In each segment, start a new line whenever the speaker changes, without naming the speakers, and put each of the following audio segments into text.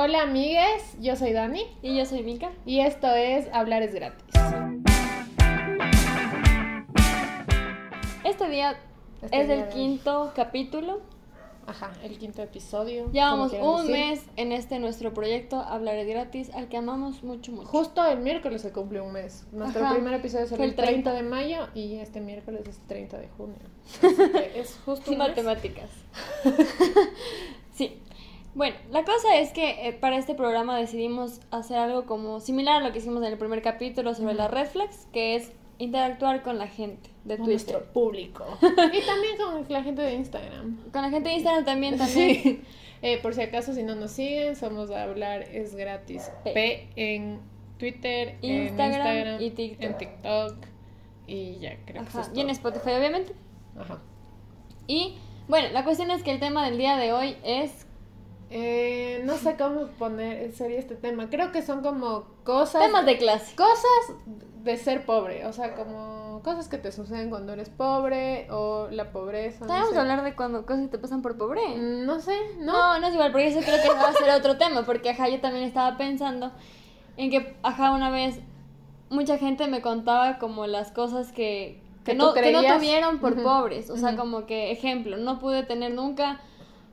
Hola amigues, yo soy Dani
Y yo soy Mika.
y esto es Hablar es gratis.
Este día
Este
es
día
el
de-
quinto capítulo.
Ajá, el quinto episodio.
Llevamos un
decir.
mes en este nuestro proyecto Hablar es gratis, al que amamos mucho, mucho.
Justo el miércoles se cumple un mes. Nuestro
Ajá.
primer episodio
Fue
el
el
30
30.
de mayo y este miércoles es 30 de junio. Así que es justo un mes.
Matemáticas. sí. Bueno, la cosa es que eh, para este programa decidimos hacer algo como similar a lo que hicimos en el primer capítulo sobre la red flags, que es interactuar con la gente de
Con
Twitter.
nuestro público. y también con la gente de Instagram.
Con la gente de Instagram también, también.
Sí. Eh, por si acaso, si no nos siguen, somos a hablar es gratis.
P.
P en Twitter,
Instagram
en Instagram
y TikTok.
En TikTok. Y ya, creo que eso es
Y en. Spotify, obviamente.
Ajá.
Y bueno, la cuestión es que el tema del día de hoy es
Eh, no sé cómo poner sería este tema. Creo que son como cosas.
temas de clase.
Cosas de ser pobre. O sea, como cosas que te suceden cuando eres pobre o la pobreza. no
Vamos a hablar de cuando cosas te pasan por pobre.
Mm, No sé, ¿no?
No, no es igual, porque eso creo que va a ser otro tema, porque ajá, yo también estaba pensando en que, ajá, una vez mucha gente me contaba como las cosas que,
Que
no, que no tuvieron por pobres. O sea, como que, ejemplo, no pude tener nunca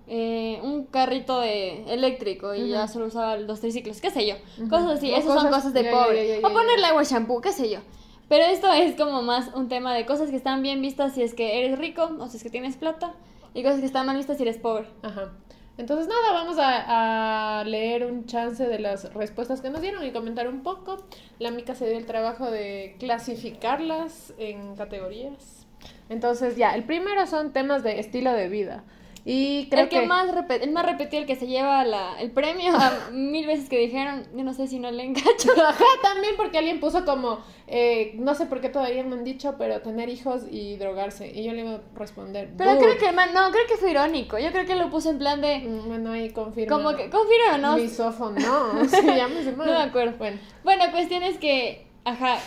eh, un carrito de eléctrico y ya solo usaba los triciclos, qué sé yo.
Ujú.
Cosas así,
O
esas son
cosas-
de
ya,
pobre. o ponerle agua shampoo, qué sé yo. Pero esto es como más un tema de cosas que están bien vistas si es que eres rico o si es que tienes plata y cosas que están mal vistas si eres pobre.
Ajá. Entonces, nada, vamos a, a leer un chance de las respuestas que nos dieron y comentar un poco. La Mica se dio el trabajo de clasificarlas en categorías. Entonces, ya, el primero son temas de estilo de vida. Y creo
el que, más el más repetido, el que se lleva la, el premio a mil veces que dijeron, yo no sé si no le engacho.
Ajá, también porque alguien puso como, eh, no sé por qué todavía me han dicho, pero tener hijos y drogarse. Y yo le iba a responder,
Pero
"Dude".
creo que man, no, creo que fue irónico. Yo creo que lo puso en plan de,
Mm, Bueno, ahí confirma.
como que, confirma, ¿no?
Misófono, no, se llama.
No me acuerdo.
Bueno,
Bueno, cuestión es que, ajá,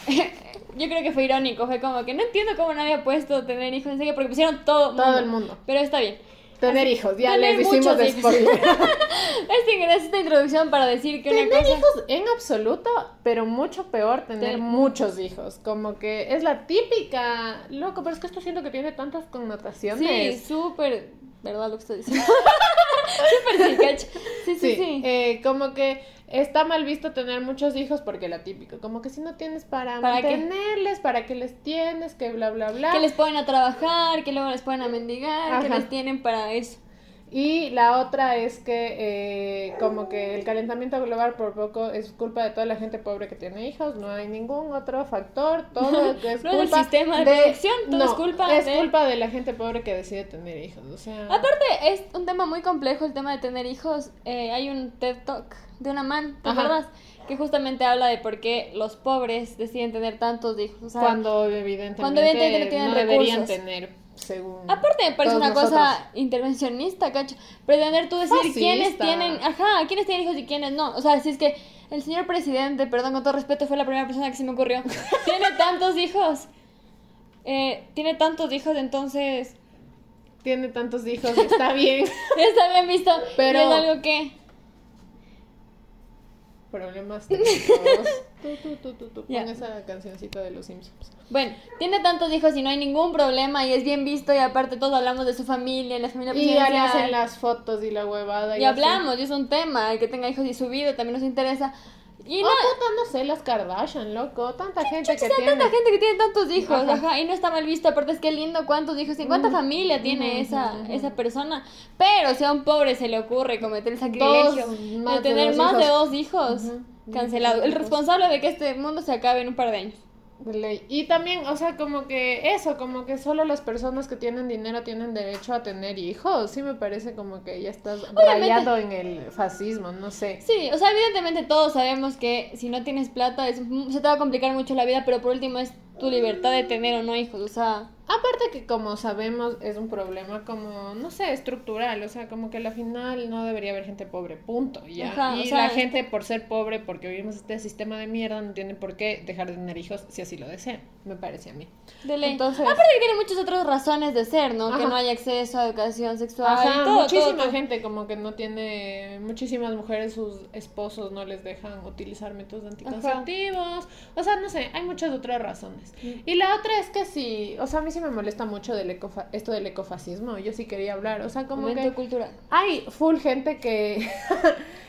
yo creo que fue irónico. Fue como que no entiendo cómo no había puesto tener hijos en serio, porque pusieron todo,
todo el mundo.
Pero está bien.
Tener hijos, ya les hicimos de spoiler.
Este, esta introducción para decir que una
Tener
cosa...
hijos en absoluto, pero mucho peor tener muchos hijos. Como que es la típica. Loco, pero es que esto siento que tiene tantas
Sí,
connotaciones.
súper, ¿verdad lo que estoy diciendo? súper sí. Sí, sí,
Sí,
sí.
eh, como que está mal visto tener muchos hijos porque la típica, como que si no tienes para,
¿Para qué?
mantenerles, para qué les tienes, que bla, bla, bla.
Que les ponen a trabajar, que luego les ponen a mendigar, que les tienen para eso.
Y la otra es que eh, como que el calentamiento global por poco es culpa de toda la gente pobre que tiene hijos, no hay ningún otro factor, todo es
No es el
culpa
sistema de producción, todo es culpa
es
de-
culpa de la gente pobre que decide tener hijos, o sea,
Aparte, es un tema muy complejo el tema de tener hijos. Eh, hay un TED Talk de una man, ¿te acuerdas? Que justamente habla de por qué los pobres deciden tener tantos hijos. O sea,
cuando evidentemente,
cuando evidentemente no tienen
deberían
recursos.
tener según
Aparte me parece una cosa intervencionista, cacho. Pretender tú decir
Fascista.
quiénes tienen, ajá, quiénes tienen hijos y quiénes no. O sea, si es que el señor presidente, perdón con todo respeto, fue la primera persona que se me ocurrió. tiene tantos hijos. Eh, tiene tantos hijos, entonces
tiene tantos hijos, está bien.
está bien visto.
Pero-
es algo que
Problemas técnicos. Tú, tú, tú, tú. Pon esa cancioncita de los Simpsons.
Bueno, tiene tantos hijos y no hay ningún problema y es bien visto y aparte todos hablamos de su familia, la familia
Y ahora
presidencial.
hacen las fotos y la huevada.
Y
así.
hablamos, y es un tema, el que tenga hijos y su vida también nos interesa. Y
Y
no,
no, puta, no sé, las Kardashian, loco. Tanta gente que tiene.
tanta gente que tiene tantos hijos,
Ajá.
ajá. y no está mal visto, aparte es que lindo cuántos hijos y cuánta
Mm.
familia tiene esa, esa persona. Pero si a un pobre se le ocurre cometer el sacrilegio de tener más de dos hijos, cancelado. El responsable de que este mundo se acabe en un par de años.
De ley. Y también, o sea, como que eso, como que solo las personas que tienen dinero tienen derecho a tener hijos. Sí me parece como que ya estás rayado en el fascismo, no sé.
Sí, o sea, evidentemente todos sabemos que si no tienes plata es- se te va a complicar mucho la vida, pero por último es tu libertad de tener o no hijos, o sea,
Aparte que como sabemos es un problema como, no sé, estructural, o sea, como que al final no debería haber gente pobre, punto, ya.
Ajá,
y
o sea,
la gente por ser pobre, porque vivimos este sistema de mierda, no tiene por qué dejar de tener hijos si así lo desean, me parece a mí.
De ley.
Entonces-
Aparte que tiene muchas otras razones de ser, ¿no? Que no hay acceso a educación sexual
Ajá,
y todo,
muchísima
todo, todo.
gente como que no tiene, muchísimas mujeres, sus esposos no les dejan utilizar métodos anticonceptivos, o sea, no sé, hay muchas otras razones. Y la otra es que sí, o sea, a mí sí me molesta mucho del ecofa esto del ecofascismo, yo sí quería hablar, o sea, como
Momento
que
cultural.
hay full gente que,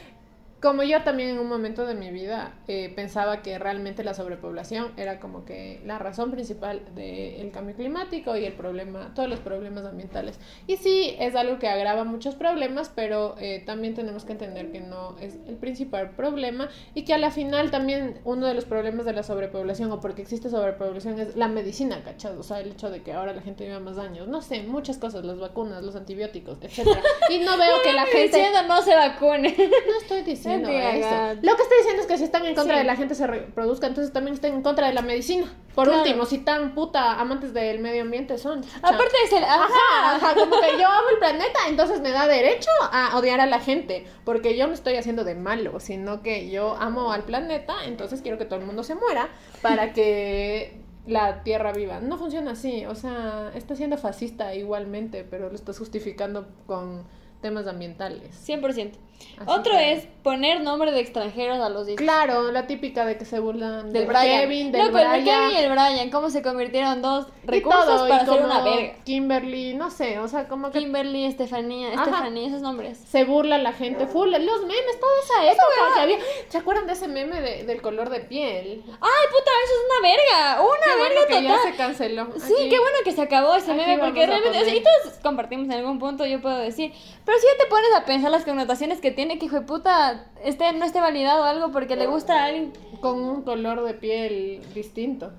como yo también en un momento de mi vida eh, pensaba que realmente la sobrepoblación era como que la razón principal del cambio climático y el problema, todos los problemas ambientales. Y sí, es algo que agrava muchos problemas, pero eh, también tenemos que entender que no es el principal problema y que a la final también uno de los problemas de la sobrepoblación o porque existe sobrepoblación es la medicina, ¿cachado? O sea, el hecho de que ahora la gente viva más años, no sé, muchas cosas, las vacunas, los antibióticos, etcétera. Y no veo que la gente
no se vacune.
no estoy diciendo Lo que estoy diciendo es que si están en contra
Sí.
de la gente se reproduzca, entonces también estén en contra de la medicina. Por
Claro.
último, si tan puta amantes del medio ambiente son.
Aparte de ser...
Ajá,
Ajá.
ajá, como que yo amo el planeta, entonces me da derecho a odiar a la gente, porque yo no estoy haciendo de malo, sino que yo amo al planeta, entonces quiero que todo el mundo se muera para que la tierra viva. No funciona así, o sea, está siendo fascista igualmente, pero lo estás justificando con temas ambientales.
100%.
Así
Otro
que-
es poner nombre de extranjeros a los hijos.
Claro, la típica de que se burlan
Del
del
Brian.
Kevin, del
Loco, el de
Brian.
Kevin y el Brian, cómo se convirtieron dos recursos
todo,
para hacer una verga.
Kimberly, no sé, o sea, como que
Kimberly, Estefanía,
Ajá.
Estefanía, esos nombres.
se burla la gente, full, los memes, toda esa época que había. ¿Se acuerdan de ese meme de- del color de piel?
¡Ay, puta! Eso es una verga. Una
Qué bueno
verga
que
total.
ya se canceló.
Sí,
Aquí.
qué bueno que se acabó ese
Aquí
meme porque realmente, o sea, y todos compartimos en algún punto, yo puedo decir, pero si ya te pones a pensar las connotaciones que tiene que hijo de puta esté, no esté validado algo porque le gusta a alguien.
Con un color de piel distinto.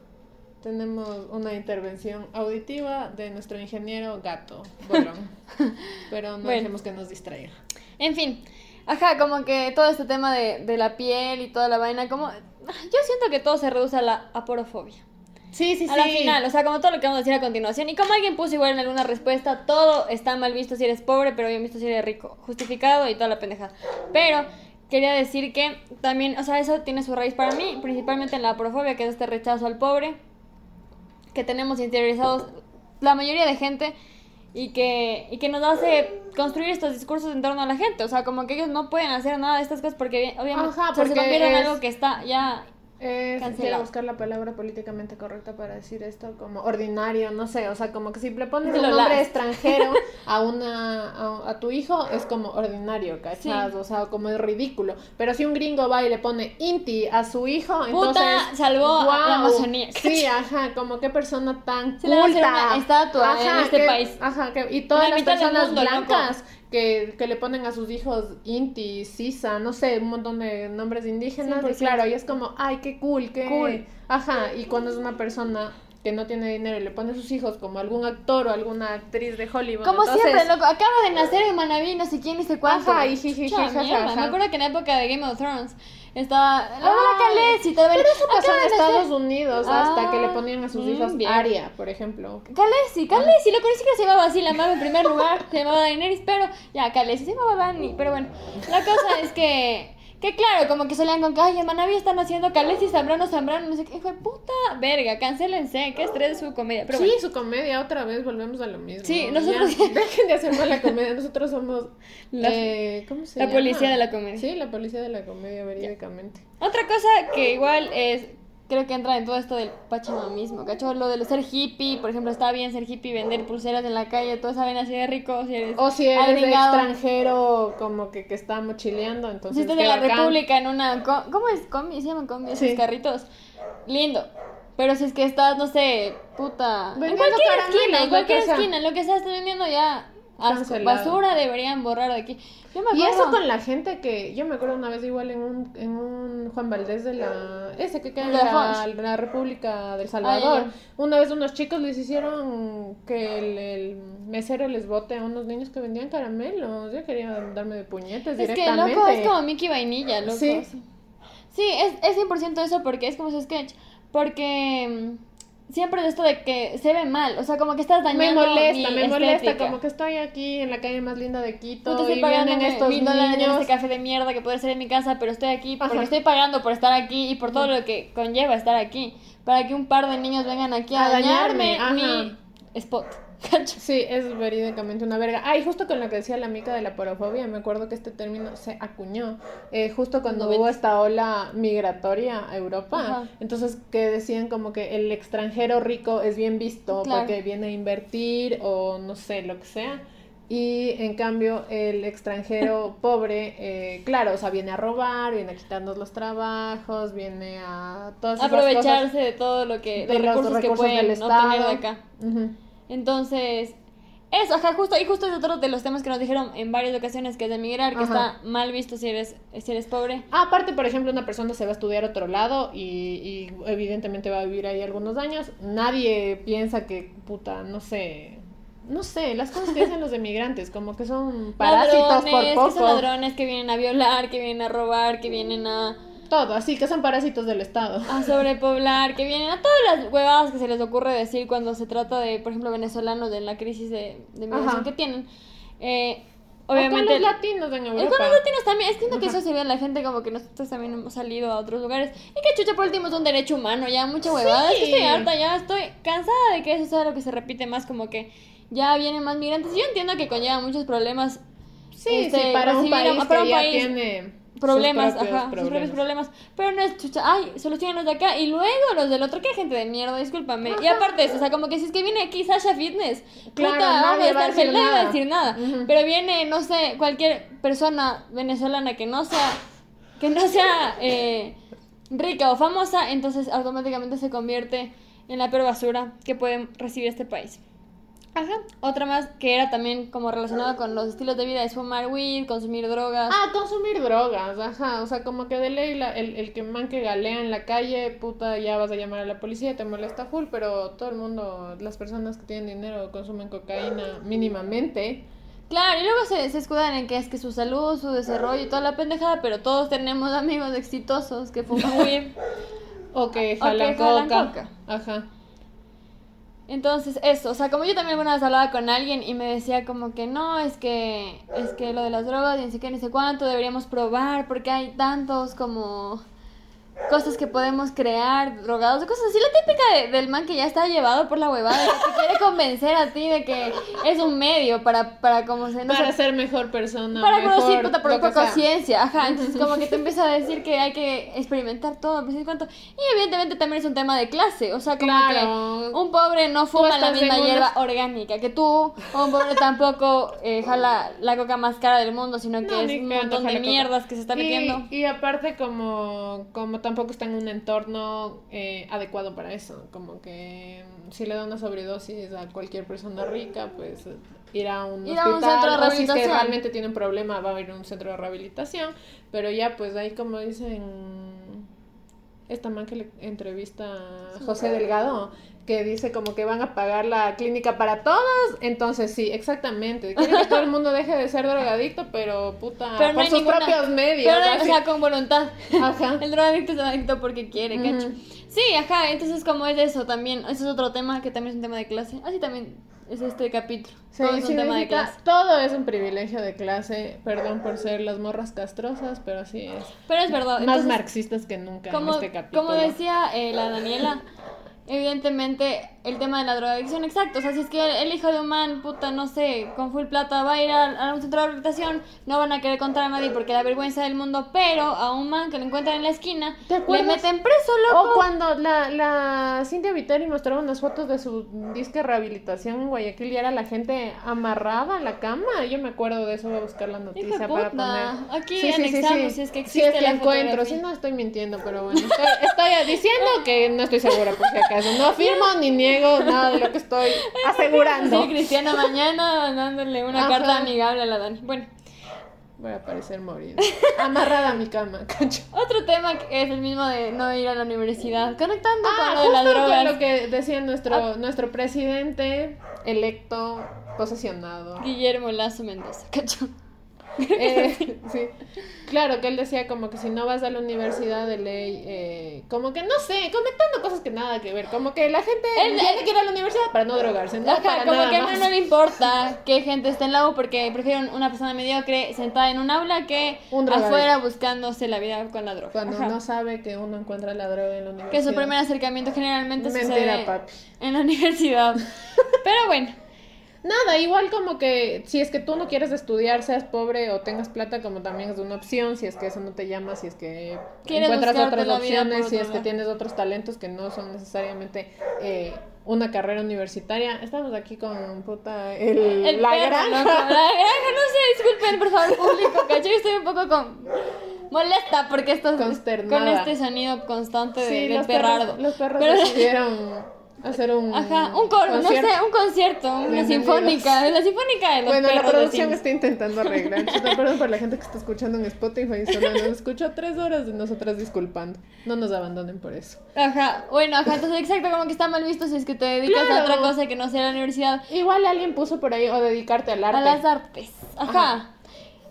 Tenemos una intervención auditiva de nuestro ingeniero gato, Bolón. Pero no
Bueno.
dejemos que nos distraiga.
En fin, ajá, como que todo este tema de, de la piel y toda la vaina, como yo siento que todo se reduce a la aporofobia.
Sí, sí,
A la
sí.
final, o sea, como todo lo que vamos a decir a continuación. Y como alguien puso igual en alguna respuesta, todo está mal visto si eres pobre, pero bien visto si eres rico. Justificado y toda la pendejada. Pero quería decir que también, o sea, eso tiene su raíz para mí, principalmente en la aporofobia, que es este rechazo al pobre, que tenemos interiorizados la mayoría de gente y que, y que nos hace construir estos discursos en torno a la gente. O sea, como que ellos no pueden hacer nada de estas cosas porque obviamente
Ajá,
se
porque
en
es-
algo que está ya...
Es,
Cancelado.
quiero buscar la palabra políticamente correcta para decir esto, como ordinario, no sé, o sea, como que si le pones un nombre extranjero a una a, a tu hijo es como ordinario, ¿cachas?
Sí.
O sea, como es ridículo. Pero si un gringo va y le pone Inti a su hijo, entonces
salvó a la. Amazonía.
Sí, ajá, como qué persona tan
Se le va a hacer
culta.
una estatua en este
que-
país.
Ajá, que, y todas
La
las personas
mundo, loco.
Que, que le ponen a sus hijos Inti, Sisa, no sé, un montón de nombres indígenas. Y
100%.
claro, y es como, ay, qué cool, qué
Cool.
Ajá, y cuando es una persona que no tiene dinero y le pone a sus hijos como algún actor o alguna actriz de Hollywood.
Como
entonces-
siempre, loco, acaba de nacer en Manaví, no sé quién, ni sé cuánto.
Ajá, y jiji, jaja.
Me acuerdo que en la época de Game of Thrones estaba la
Ah,
la tal vez.
Pero eso pasó en
de
Estados Unidos hasta que le
Ah,
ponían a sus
mm,
hijos
bien.
Aria, por ejemplo.
Khaleesi, Khaleesi, lo conocí que se llamaba así, la amaba en primer lugar, se llamaba Daenerys, pero ya, Khaleesi se llamaba Dani, pero bueno, la cosa es que, que claro, como que solían con que, ay, en Manaví están haciendo Khaleesi, Zambrano, Zambrano, no sé qué, hijo de puta, verga, cancélense, qué estrés de su comedia, pero
sí,
bueno.
su comedia, otra vez volvemos a lo mismo.
Sí,
Ya,
nosotros-
dejen de hacer mala comedia, nosotros somos...
La-
eh, ¿Cómo se
la
llama?
policía de la comedia.
Sí, la policía de la comedia, verídicamente.
Otra cosa que igual es, creo que entra en todo esto del pachamamismo, ¿cacho? Lo de ser hippie, por ejemplo, está bien ser hippie, vender pulseras en la calle, toda esa vaina así de rico, si eres
O si eres de
agringado.
extranjero, como que, que está mochileando, entonces...
Si estás en la
bacán.
República en una... ¿Cómo es? ¿Combi? ¿Se llaman combi? Esos
Sí.
carritos. Lindo. Pero si es que estás, no sé, puta... En
Vendiendo
cualquier
caramelos,
esquina, en cualquier esquina, lo que sea, estás vendiendo ya... asco. Basura deberían borrar de aquí. Yo me
Y
acuerdo...
eso con la gente que, yo me acuerdo una vez igual en un, en un Juan Valdés de la, ese que queda en la, la República del Salvador.
ya,
Una vez unos chicos les hicieron que el, el mesero les bote a unos niños que vendían caramelos. Yo quería darme de puñetes
Es que,
directamente.
loco, es como Mickey Vainilla, loco.
Sí.
Sí, Sí, es, es 100% eso porque es como su sketch. Porque, mm, siempre es esto de que se ve mal, o sea, como que estás
Me
dañando
molesta,
mi
me molesta,
estética.
como que estoy aquí en la calle más linda de Quito
Puta, estoy
y
pagando
vienen estos
mil dólares en este café de mierda que puede ser en mi casa, pero estoy aquí porque
Ajá.
estoy pagando por estar aquí y por todo lo que conlleva estar aquí. Para que un par de niños vengan aquí a,
A
dañarme,
dañarme,
mi spot. ¿Cacho?
Sí, es verídicamente una verga. Ah, y justo con lo que decía la mica de la porofobia, me acuerdo que este término se acuñó eh, justo cuando hubo esta ola migratoria a Europa.
Ajá.
Entonces, que decían como que el extranjero rico es bien visto
Claro.
porque viene a invertir o no sé, lo que sea. Y en cambio, el extranjero pobre, eh, claro, o sea, viene a robar, viene a quitarnos los trabajos, viene a todas esas
Aprovecharse
cosas
de todo lo que,
de
los recursos, que pueden
del Estado.
de acá.
Ujú.
Entonces, eso, ajá, justo, y justo es otro de los temas que nos dijeron en varias ocasiones, que es de emigrar, que
Ajá.
está mal visto si eres, si eres pobre.
Ah, aparte, por ejemplo, una persona se va a estudiar a otro lado y, y evidentemente va a vivir ahí algunos años. Nadie piensa que, puta, no sé, no sé, las cosas que dicen los emigrantes, como que son parásitos
ladrones,
por
que
poco.
son ladrones que vienen a violar, que vienen a robar, que vienen a,
Todo, así que son parásitos del Estado.
a sobrepoblar, que vienen a todas las huevadas que se les ocurre decir cuando se trata de, por ejemplo, venezolanos, de la crisis de, de migración que tienen. Eh,
O con
obviamente...
los latinos en
Y
Europa.
con los latinos también, es que que eso se ve en la gente como que nosotros también hemos salido a otros lugares. Y que chucha, por último es un derecho humano, ya mucha huevada. Es que
Sí.
estoy harta, ya estoy cansada de que eso sea lo que se repite más, como que ya vienen más migrantes. Yo entiendo que conlleva muchos problemas.
Sí,
este,
sí, para un
recibir a-
país
para
que
un
ya
país,
tiene
Problemas,
sus
ajá, sus propios problemas. Pero no es chucha, ay, solucionan los de acá y luego los del otro, que gente de mierda, discúlpame. Y aparte eso, o sea, como que si es que viene aquí Sasha Fitness,
Claro,
puta,
nadie
a
va a
estar
decir
feliz, nadie va a
nada.
decir nada. Pero viene, no sé, cualquier persona venezolana que no sea, que no sea eh, rica o famosa, entonces automáticamente se convierte en la peor basura que puede recibir este país. Ajá. Otra más que era también como relacionada con los estilos de vida es fumar weed, consumir drogas.
Ah, consumir drogas, ajá, o sea, como que de ley la- el, el que man que galea en la calle, puta, ya vas a llamar a la policía, te molesta full, pero todo el mundo, las personas que tienen dinero consumen cocaína mínimamente.
Claro, y luego se, se escudan en que es que su salud, su desarrollo y toda la pendejada, pero todos tenemos amigos exitosos que fuman weed.
O que
O
jalan,
que jalan
coca.
coca.
Ajá.
Entonces, eso, o sea, como yo también alguna vez hablaba con alguien y me decía como que no, es que es que lo de las drogas y ni sé qué, ni sé cuánto deberíamos probar porque hay tantos como cosas que podemos crear, drogados, cosas así, la típica de- del man que ya está llevado por la huevada, que te quiere convencer a ti de que es un medio para, para como se, no
Para
sé,
ser mejor persona.
para
mejor,
producir puta por
lo
un
que
poco
sea.
ciencia, ajá, entonces como que te empieza a decir que hay que experimentar todo, pues, ¿y cuánto? Y evidentemente también es un tema de clase, o sea, como
Claro.
que un pobre no fuma la misma
una-
hierba orgánica que tú, o un pobre tampoco eh, jala la coca más cara del mundo, sino que
No,
es un montón de
jala coca.
mierdas que se está
Y-
metiendo.
Y, aparte como, como tampoco está en un entorno eh, adecuado para eso, como que mm, si le da una sobredosis a cualquier persona rica, pues ir a un
Ir a un
hospital,
centro de
o si es que
rehabilitación.
realmente tiene un problema va a ir a un centro de rehabilitación, pero ya pues ahí como dicen esta man que le entrevista a José Delgado, que dice como que van a pagar la clínica para todos, entonces sí, exactamente, quieren que todo el mundo deje de ser drogadicto, pero puta,
Pero no
por sus
ninguna-
propios medios.
Pero, o sea, con voluntad.
Ajá.
El drogadicto es adicto porque quiere,
Ujú.
¿cacho? Sí, ajá, entonces como es eso también, ese es otro tema que también es un tema de clase. Así también es este capítulo.
Sí,
Todo es un tema de clase.
todo es un privilegio de clase, perdón por ser las morras castrosas, pero así es.
Pero es verdad.
Más
entonces,
marxistas que nunca
como,
en este capítulo.
como decía eh, la Daniela, evidentemente el tema de la drogadicción, exacto. O sea, si es que el hijo de un man, puta, no sé, con full plata va a ir a, a un centro de rehabilitación, no van a querer contar a nadie porque da vergüenza del mundo, pero a un man que lo encuentran en la esquina,
¿Te
le meten preso, loco.
O cuando la, la Cintia Viteri mostraba unas fotos de su disque rehabilitación en Guayaquil y era la gente amarrada a la cama. Yo me acuerdo de eso, voy a buscar la noticia para
puta.
poner.
Aquí anexamos si es que
Si
existe
es que
la
encuentro, si no estoy mintiendo, pero bueno, estoy, estoy diciendo que no estoy segura por si acaso. No afirmo ni niego nada de lo que estoy asegurando.
Sí, Cristiana mañana mandándole una
Ajá.
carta amigable a la Dani. Bueno,
Voy a parecer morir. Amarrada a mi cama, cacho.
otro tema que es el mismo de no ir a la universidad, conectando con
Ah,
lo de las drogas.
con lo que decía nuestro,
Ah.
nuestro presidente electo, posesionado.
Guillermo Lazo Mendoza, cacho.
Eh, sí. Claro, que él decía como que si no vas a la universidad de ley, eh, como que no sé, conectando cosas que nada que ver, como que la gente
Él-
tiene que ir a la universidad para no drogarse, no
Ajá,
para
como
nada
que a
más.
no le importa que gente esté en la U porque prefieren una persona mediocre sentada en un aula que
Un
afuera buscándose la vida con la droga.
Cuando
Ajá.
no sabe que uno encuentra la droga en la universidad.
Que su primer acercamiento generalmente
Mentira,
sucede
papi.
en la universidad. Pero bueno,
Nada, igual como que si es que tú no quieres estudiar, seas pobre o tengas plata, como también es una opción, si es que eso no te llama, si es que
Quieres
encuentras otras opciones, si es que tienes otros talentos que no son necesariamente eh, una carrera universitaria. Estamos aquí con puta el,
el
la
perro,
granja.
loco, la granja, no sé, disculpen por favor, público, cacho, yo estoy un poco con... molesta porque esto con este sonido constante de,
Sí, los
perrardo.
perros, los perros
Pero-
decidieron hacer un
Ajá, un coro, no sé, un concierto, una sinfónica, la sinfónica de los
Bueno, la producción está intentando arreglar. Chuta, Perdón por la gente que está escuchando en Spotify. Solo nos escuchó tres horas de nosotras disculpando. No nos abandonen por eso.
Ajá, bueno, ajá, entonces exacto, como que está mal visto si es que te dedicas a otra cosa que no sea la universidad.
Igual alguien puso por ahí o dedicarte al arte.
A las artes. Ajá.
Ajá.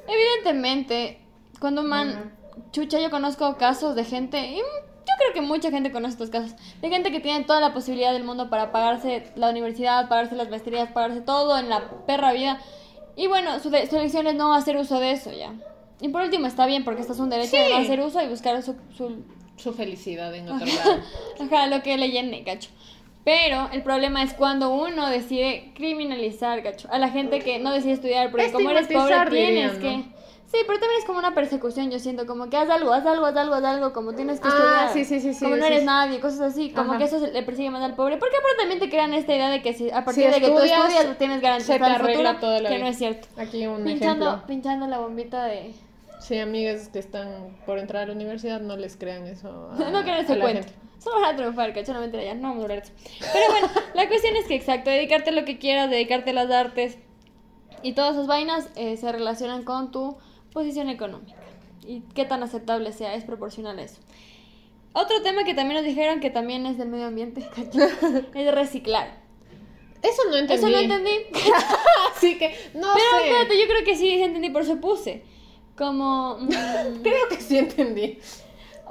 Evidentemente, cuando man. Chucha, yo conozco casos de gente. Yo creo que mucha gente conoce estos casos. De gente que tiene toda la posibilidad del mundo para pagarse la universidad, pagarse las maestrías, pagarse todo en la perra vida. Y bueno, su, de- su elección es no hacer uso de eso ya. Y por último, está bien, porque esto es un derecho
Sí.
de no hacer uso y buscar su, su
Su felicidad en otro lado.
Ajá, lo que le llene, cacho. Pero el problema es cuando uno decide criminalizar, cacho, a la gente que no decide estudiar, porque como eres pobre tienes que... Sí, pero también es como una persecución, yo siento, como que haz algo, haz algo, haz algo, haz algo, como tienes que
Ah,
estudiar.
sí, sí, sí, sí,
Como no eres
sí.
nadie, cosas así, como
Ajá.
que eso le persigue más al pobre. Porque aparte también te crean esta idea de que si a partir
Si
de que tú
estudias,
tienes garantizado el futuro,
toda la
que
vida.
no es cierto.
Aquí un
Pinchando,
ejemplo.
pinchando la bombita de...
Sí, amigas que están por entrar a la universidad, no les crean eso. a-
no crean ese cuento.
gente.
Solo van a triunfar, cacho, no mentira, ya no vamos a durar eso. Pero bueno, la cuestión es que exacto, dedicarte a lo que quieras, dedicarte a las artes y todas esas vainas eh, se relacionan con tu posición económica. Y qué tan aceptable sea, es proporcional a eso. Otro tema que también nos dijeron que también es del medio ambiente, es reciclar.
Eso no entendí.
Eso no entendí.
Así que, no
Pero
sé.
espérate, yo creo que sí entendí, por eso puse. Como... mm,
Creo que sí entendí.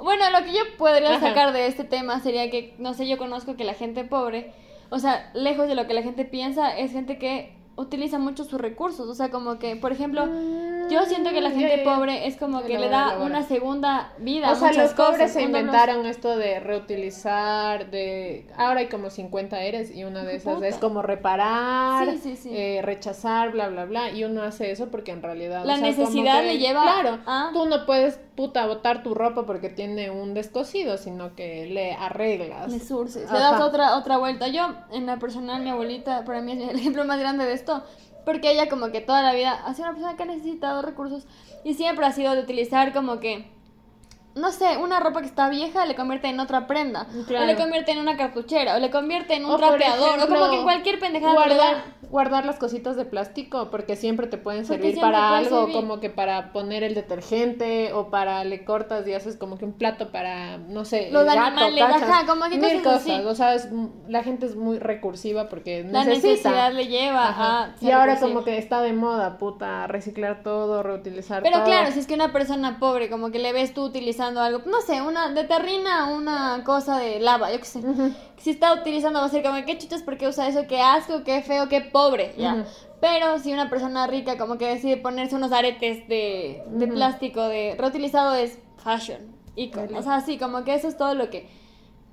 Bueno, lo que yo podría
Ajá.
sacar de este tema sería que, no sé, yo conozco que la gente pobre, o sea, lejos de lo que la gente piensa, es gente que utiliza mucho sus recursos. O sea, como que, por ejemplo, yo siento que la gente pobre es como que le da una segunda vida.
O sea, los pobres se inventaron esto de reutilizar, de... Ahora hay como 50 eres y una de esas
Puta.
es como reparar,
Sí, sí, sí.
eh, rechazar, bla, bla, bla. Y uno hace eso porque en realidad...
La
o sea,
necesidad
que-
le lleva
Claro, tú no puedes, puta, botar tu ropa porque tiene un descosido, sino que le arreglas.
Le surces, le das otra, otra vuelta. Yo, en la personal, mi abuelita, para mí es el ejemplo más grande de esto, porque ella como que toda la vida ha sido una persona que ha necesitado recursos y siempre ha sido de utilizar como que, no sé, una ropa que está vieja le convierte en otra prenda,
Claro.
o le convierte en una cartuchera, o le convierte en un
O,
trapeador, o como que en cualquier pendejada
guardar, guardar las cositas de plástico porque siempre te pueden
Porque
servir para algo,
servir.
como que para poner el detergente o para le cortas y haces como que un plato para, no sé,
Los animales, ajá, como que
mil
cosas así.
o sea, es la gente es muy recursiva porque
La
necesita.
necesidad le lleva
Ajá.
a...
Y ahora
recursivo.
como que está de moda, puta, reciclar todo, reutilizar
Pero
todo.
claro, si es que una persona pobre, como que le ves tú utilizando algo, no sé, una de terrina, una cosa de lava, yo qué sé. Si está utilizando, va a ser como, ¿qué chuchas? ¿Por qué usa eso? ¿Qué asco? ¿Qué feo? ¿Qué pobre? Ya.
Ujú.
Pero si una persona rica, como que decide ponerse unos aretes de, de
Ujú.
plástico, de reutilizado, es fashion. Y
Vale.
o sea, así, como que eso es todo lo que.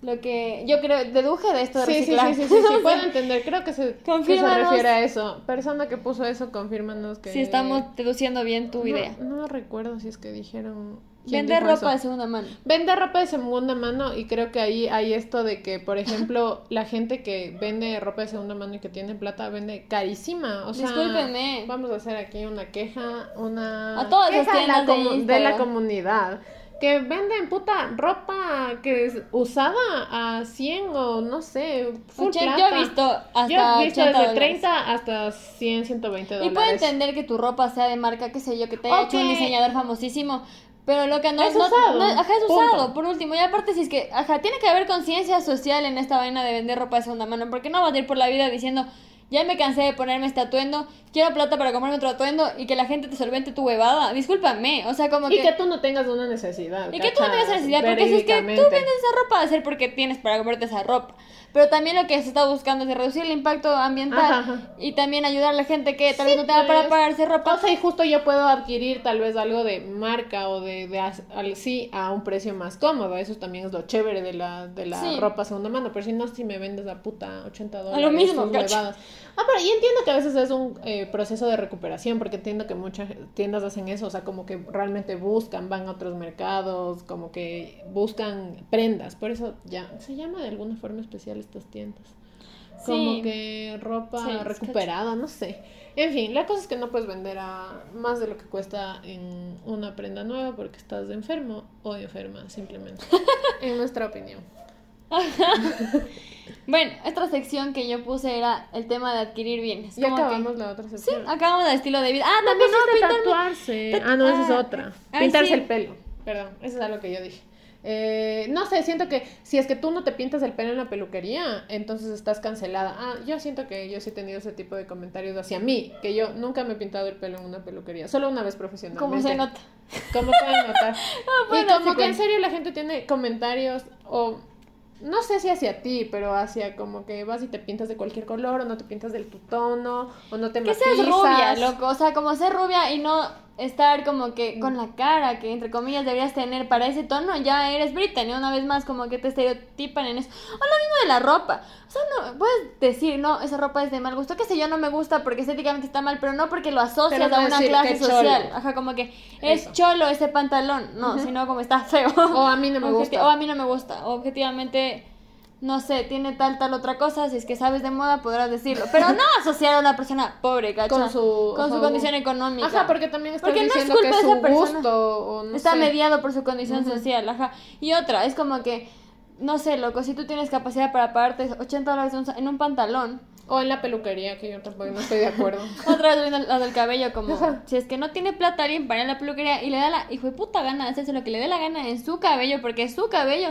Lo que yo creo, deduje de esto de
Sí, sí,
reciclar.
sí, sí, sí, sí,
sea,
puedo entender, creo que se, que se refiere a eso. Persona que puso eso, confírmanos que...
Si estamos deduciendo bien tu
No-
idea.
No, recuerdo si es que dijeron. ¿Quién
Vender
dijo
ropa de segunda mano.
Vender ropa de segunda mano y creo que ahí hay esto de que, por ejemplo, la gente que vende ropa de segunda mano y que tiene plata vende carísima. O sea,
Discúlpenme.
Vamos a hacer aquí una queja, una
A todas las
queja de la,
tiendas de
comu- de la comunidad. Que venden puta ropa que es usada a 100 o no sé, full plata.
yo he visto hasta
Yo he visto
80
desde
dólares.
30 hasta 100, 120
Y
dólares.
puedo entender que tu ropa sea de marca, qué sé yo, que te haya hecho un diseñador famosísimo. Pero lo que no
Es
no-
usado,
no- ajá, es
punto.
usado, por último. Y aparte, si es que, ajá, tiene que haber conciencia social en esta vaina de vender ropa de segunda mano. Porque no vas a ir por la vida diciendo, ya me cansé de ponerme este atuendo, quiero plata para comprarme otro atuendo y que la gente te solvente tu huevada. Discúlpame, o sea, como
y que... tú no tengas una necesidad.
Y que tú no tengas necesidad, porque si es que tú vendes esa ropa, va a ser porque tienes para comprarte esa ropa. Pero también lo que se está buscando es reducir el impacto ambiental y también ayudar a la gente que tal vez no tenga para pagarse ropa.
O sea, y justo yo puedo adquirir tal vez algo de marca o de, de, sí a un precio más cómodo. Eso también es lo chévere de la, de la ropa segunda mano. Pero si no, si me vendes a puta 80 dólares.
A lo mismo,
Ah, pero y entiendo que a veces es un eh, proceso de recuperación, porque entiendo que muchas tiendas hacen eso, o sea, como que realmente buscan, van a otros mercados, como que buscan prendas, por eso ya se llama de alguna forma especial estas tiendas. Como que ropa recuperada, no sé. En fin, la cosa es que no puedes vender a más de lo que cuesta en una prenda nueva porque estás enfermo o enferma, simplemente. en nuestra opinión.
bueno, otra sección que yo puse era el tema de adquirir bienes.
Y acabamos la otra sección.
Sí, acabamos de estilo de vida. Ah, también
no, tatuarse. Ah, no, esa es otra. Pintarse el pelo. Perdón, eso es algo que yo dije. Eh, no sé, siento que si es que tú no te pintas el pelo en la peluquería, entonces estás cancelada. Ah, yo siento que yo sí he tenido ese tipo de comentarios hacia mí, que yo nunca me he pintado el pelo en una peluquería, solo una vez profesionalmente.
¿Cómo se nota?
¿Cómo pueden notar? y como que en serio la gente tiene comentarios o no sé si hacia ti, pero hacia como que vas y te pintas de cualquier color o no te pintas del tu tono o no te
Que seas rubia, loco, o sea, como ser rubia y no estar como que con la cara que entre comillas deberías tener para ese tono, ya eres Britney, una vez más como que te estereotipan en eso. O lo mismo de la ropa. O sea, no puedes decir, no, esa ropa es de mal gusto, que sé yo no me gusta porque estéticamente está mal, pero no porque lo asocias a una clase social. Ajá, como que es cholo ese pantalón, no, sino como está feo.
O a mí no me gusta.
O a mí no me gusta. Objetivamente no sé, tiene tal, tal otra cosa, si es que sabes de moda podrás decirlo. Pero no asociar a una persona pobre, ¿cachai?
Con su,
con su condición económica.
Ajá, porque también está diciendo no es que su gusto o no
Está mediado por su condición social, ajá. Y otra, es como que, no sé, loco, si tú tienes capacidad para pagarte 80 dólares en un pantalón...
O en la peluquería, que yo tampoco no estoy de acuerdo.
Otra vez la del cabello, como si es que no tiene plata alguien para ir a la peluquería y le da la hijo de puta gana de hacerse lo que le dé la gana en su cabello, porque es su cabello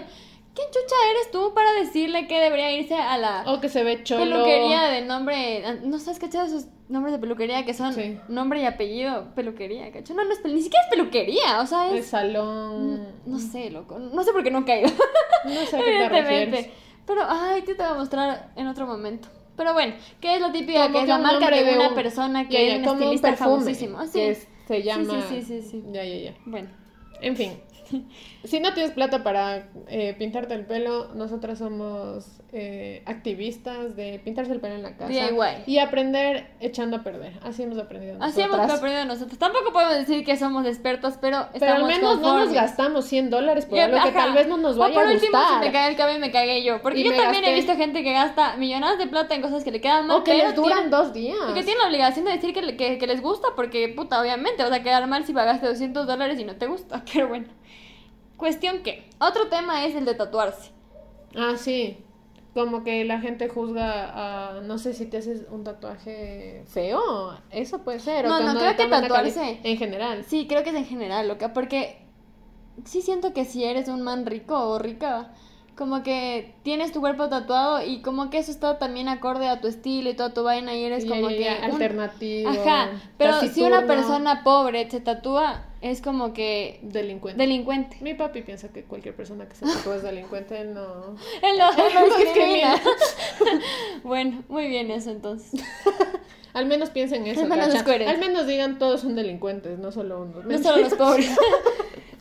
¿Quién chucha eres tú para decirle que debería irse a la
o que se ve cholo.
peluquería de nombre? No sabes, ¿cachai? Esos nombres de peluquería que son nombre y apellido, peluquería, ¿cachai? No, no es ni siquiera es peluquería, o sea, es.
El salón.
No, sé, loco. No sé por qué no he caído.
No sé a qué te refieres.
Pero, ay, te, te voy a mostrar en otro momento. Pero bueno, ¿qué es lo típico? Que es la marca de, una persona que es un estilista famosísimo.
Que se llama.
Sí, sí, sí, sí, sí.
Ya, ya, ya.
Bueno.
En fin, si no tienes plata para eh, pintarte el pelo, nosotras somos eh, activistas de pintarse el pelo en la casa. Y aprender echando a perder. Así hemos aprendido
nosotros. Así hemos aprendido nosotros. Tampoco podemos decir que somos expertos, pero
Pero al menos no nos gastamos 100 dólares por algo que tal vez no nos vaya
o por
a
último,
gustar.
si me cae el cabello, me cagué yo. Porque yo también he visto gente que gasta millonadas de plata en cosas que le quedan mal.
O que les duran dos días.
Y que tienen la obligación de decir que, que, que les gusta, porque, puta, obviamente, vas a quedar mal si pagaste 200 dólares y no te gusta. Pero bueno. Cuestión que, otro tema es el de tatuarse.
Ah, sí. Como que la gente juzga a, no sé si te haces un tatuaje feo, eso puede ser.
No, no, creo que tatuarse.
En general.
Sí, creo que es en general, loca, porque sí siento que si eres un man rico o rica, como que tienes tu cuerpo tatuado y como que eso está también acorde a tu estilo y toda tu vaina y eres como que...
Alternativo.
Ajá, pero si una persona pobre se tatúa, es como que...
Delincuente.
Delincuente.
Mi papi piensa que cualquier persona que se tatúa es delincuente, no...
Él no, él no discrimina. bueno, muy bien eso entonces.
Al menos piensen eso. Al menos, Al menos digan todos son delincuentes, no solo unos.
No solo los pobres.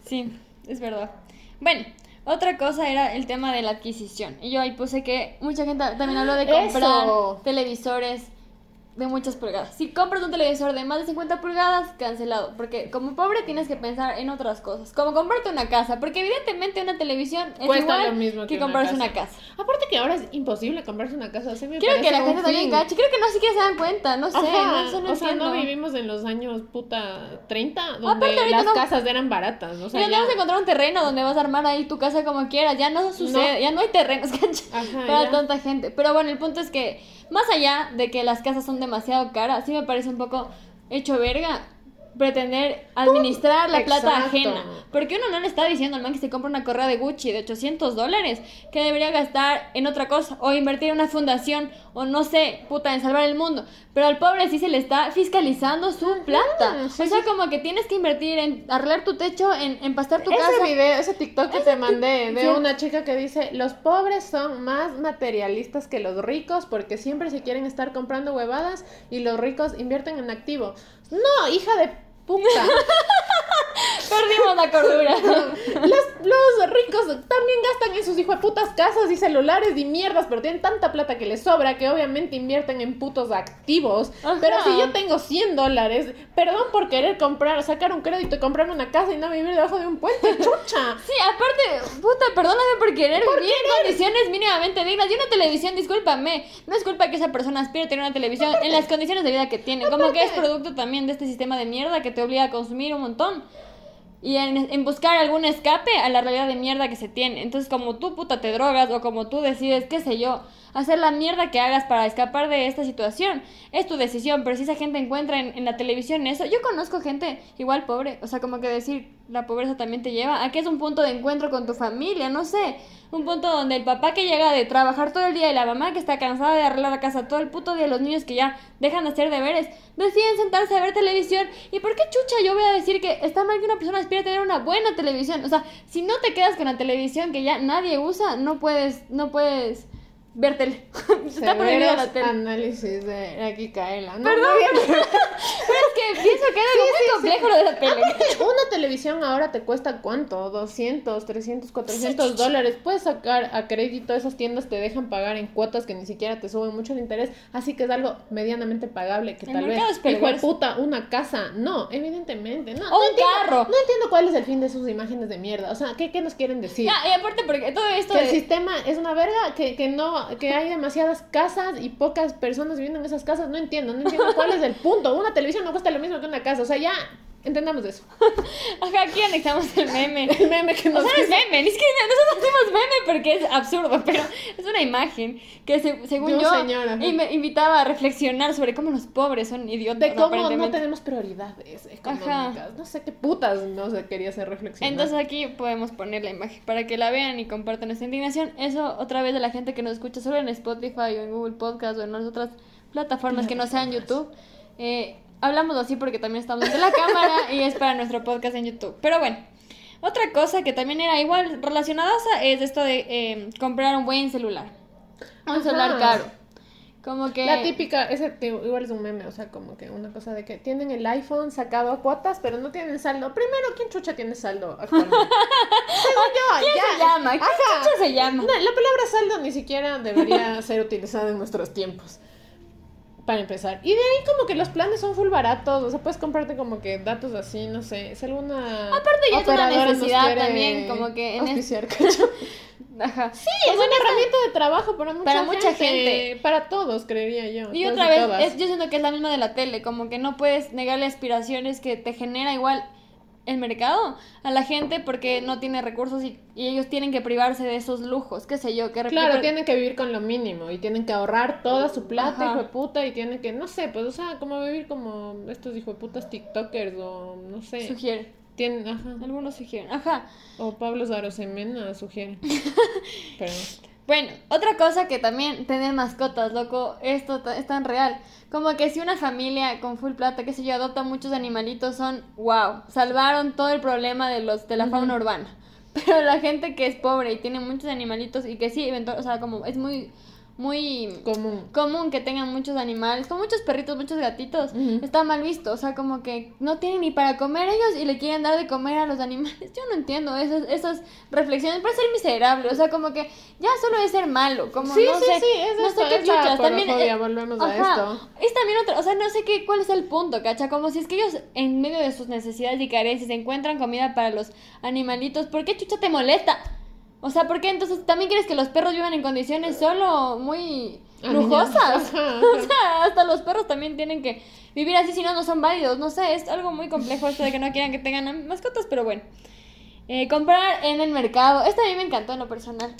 sí, es verdad. Bueno, otra cosa era el tema de la adquisición. Y yo ahí puse que mucha gente también habló de comprar televisores de muchas pulgadas. Si compras un televisor de más de 50 pulgadas, cancelado. Porque como pobre tienes que pensar en otras cosas. Como comprarte una casa. Porque evidentemente una televisión es
Cuesta
igual
lo mismo
que, comprarse una casa.
Aparte que ahora es imposible comprarse una casa. Creo
que la gente también cache. Creo que no siquiera se dan cuenta. No sé. no,
o sea, no vivimos en los años puta 30 donde las casas eran baratas. O sea,
ya, vas a encontrar un terreno donde vas a armar ahí tu casa como quieras. Ya no sucede. Ya no hay terrenos, Para tanta gente. Pero bueno, el punto es que más allá de que las casas son demasiado caras, sí me parece un poco hecho verga pretender administrar la plata ajena. Porque uno no le está diciendo al man que se compra una correa de Gucci de 800 dólares que debería gastar en otra cosa o invertir en una fundación o no sé, puta, en salvar el mundo. Pero al pobre sí se le está fiscalizando su plata.
sí,
o sea,
sí.
como que tienes que invertir en arreglar tu techo, en empastar tu
ese
casa.
video, ese TikTok que te mandé de
sí.
una chica que dice, los pobres son más materialistas que los ricos porque siempre se quieren estar comprando huevadas y los ricos invierten en activo. No, hija de puta.
Perdimos la cordura.
los, los ricos también gastan en sus hijo de putas casas y celulares y mierdas, pero tienen tanta plata que les sobra que obviamente invierten en putos activos.
Ajá.
Pero si yo tengo 100 dólares, perdón por querer comprar, sacar un crédito y comprarme una casa y no vivir debajo de un puente, chucha.
Sí, aparte, puta, perdóname por querer vivir en condiciones mínimamente dignas. Y una televisión, discúlpame, no es culpa que esa persona aspire a tener una televisión en las condiciones de vida que tiene. Como que es producto también de este sistema de mierda que te obliga a consumir un montón. Y en, buscar algún escape a la realidad de mierda que se tiene. Entonces, como tú, puta, te drogas o como tú decides, qué sé yo, hacer la mierda que hagas para escapar de esta situación, es tu decisión. Pero si esa gente encuentra en, en la televisión eso, yo conozco gente igual pobre. O sea, como que decir, la pobreza también te lleva a que es un punto de encuentro con tu familia, no sé. Un punto donde el papá que llega de trabajar todo el día y la mamá que está cansada de arreglar la casa todo el puto día, los niños que ya dejan de hacer deberes, deciden sentarse a ver televisión. ¿Y por qué chucha yo voy a decir que está mal que una persona aspire a tener una buena televisión? O sea, si no te quedas con la televisión que ya nadie usa, no puedes, no puedes ver tele. está prohibida la tele.
análisis de la Kikaela. No,
Perdón.
no
Pero es que pienso que es algo muy complejo lo de la tele.
Una televisión ahora te cuesta cuánto? 200, 300, 400 dólares. Puedes sacar a crédito, esas tiendas te dejan pagar en cuotas que ni siquiera te suben mucho el interés. Así que es algo medianamente pagable que
El
tal vez, hijo de puta, una casa. No, evidentemente. No,
O
no
un
entiendo-
carro.
No entiendo cuál es el fin de sus imágenes de mierda. O sea, ¿qué, qué nos quieren decir?
Ya, y aparte porque todo esto
Que el sistema es una verga, que, que no, que hay demasiadas casas y pocas personas viviendo en esas casas, no entiendo, no entiendo cuál es el punto. Una televisión no cuesta lo mismo que una casa, o sea, ya entendamos eso.
Ajá, aquí anexamos el meme.
El meme que
O
nos
sea, no es meme, ni siquiera nosotros hacemos meme porque es absurdo, pero es una imagen que se- según yo
ajá.
y me invitaba a reflexionar sobre cómo los pobres son idiotas.
de cómo no tenemos prioridades económicas. No sé qué putas no se quería hacer reflexionar.
Entonces aquí podemos poner la imagen para que la vean y compartan nuestra indignación. Eso otra vez de la gente que nos escucha solo en Spotify o en Google Podcast o en las otras plataformas que no sean YouTube. Eh, hablamos así porque también estamos de la cámara y es para nuestro podcast en YouTube. Pero bueno, otra cosa que también era igual relacionada es esto de eh, comprar un buen celular. Un
Ajá.
celular caro. Como que...
La típica, ese te- igual es un meme, o sea, como que una cosa de que tienen el iPhone sacado a cuotas, pero no tienen saldo. Primero, ¿quién chucha tiene saldo actualmente? Según yo,
¿Quién
ya.
se llama? ¿Quién chucha se llama?
No, la palabra saldo ni siquiera debería ser utilizada en nuestros tiempos. Para empezar. Y de ahí como que los planes son full baratos. O sea, puedes comprarte como que datos así, no sé. Si alguna.
Aparte ya es una necesidad también, como que en es-
auspiciar, ¿cacho?
Ajá.
Sí, es una herramienta de trabajo para mucha
Para
gente.
mucha gente.
Para todos, creería yo.
Y otra vez, es- yo siento que es la misma de la tele, como que no puedes negarle aspiraciones que te genera igual el mercado a la gente porque no tiene recursos y, y ellos tienen que privarse de esos lujos, qué sé yo, que
Claro, tienen que vivir con lo mínimo y tienen que ahorrar toda su plata, hijo de puta, y tienen que, no sé, pues, o sea, como vivir como estos hijo de putas TikTokers o no sé.
sugiere.
Tienen, ajá.
Algunos sugieren. Ajá.
O Pablo Zarosemena sugiere. Pero,
Bueno, otra cosa que también tener mascotas, loco, esto ta- es tan real. Como que si una familia con full plata, qué sé yo, adopta muchos animalitos, son wow, salvaron todo el problema de los de la fauna urbana. Pero la gente que es pobre y tiene muchos animalitos y que sí, o sea, como es muy muy
común.
común que tengan muchos animales, con muchos perritos, muchos gatitos, está mal visto, o sea, como que no tienen ni para comer ellos y le quieren dar de comer a los animales. Yo no entiendo esas, esas reflexiones, parece ser miserable, o sea, como que ya solo es ser malo, como
Sí,
no
sí,
sé,
sí, es
no
esto,
sé qué
es
chuchas, también
a esto.
Es también otra, o sea, no sé qué cuál es el punto, cacha, como si es que ellos en medio de sus necesidades y carencias encuentran comida para los animalitos, ¿por qué chucha te molesta? O sea, ¿por qué entonces también quieres que los perros vivan en condiciones solo muy lujosas? O sea, hasta los perros también tienen que vivir así, si no, no son válidos. No sé, es algo muy complejo esto de que no quieran que tengan mascotas, pero bueno. Eh, comprar en el mercado. Esto a mí me encantó en lo personal.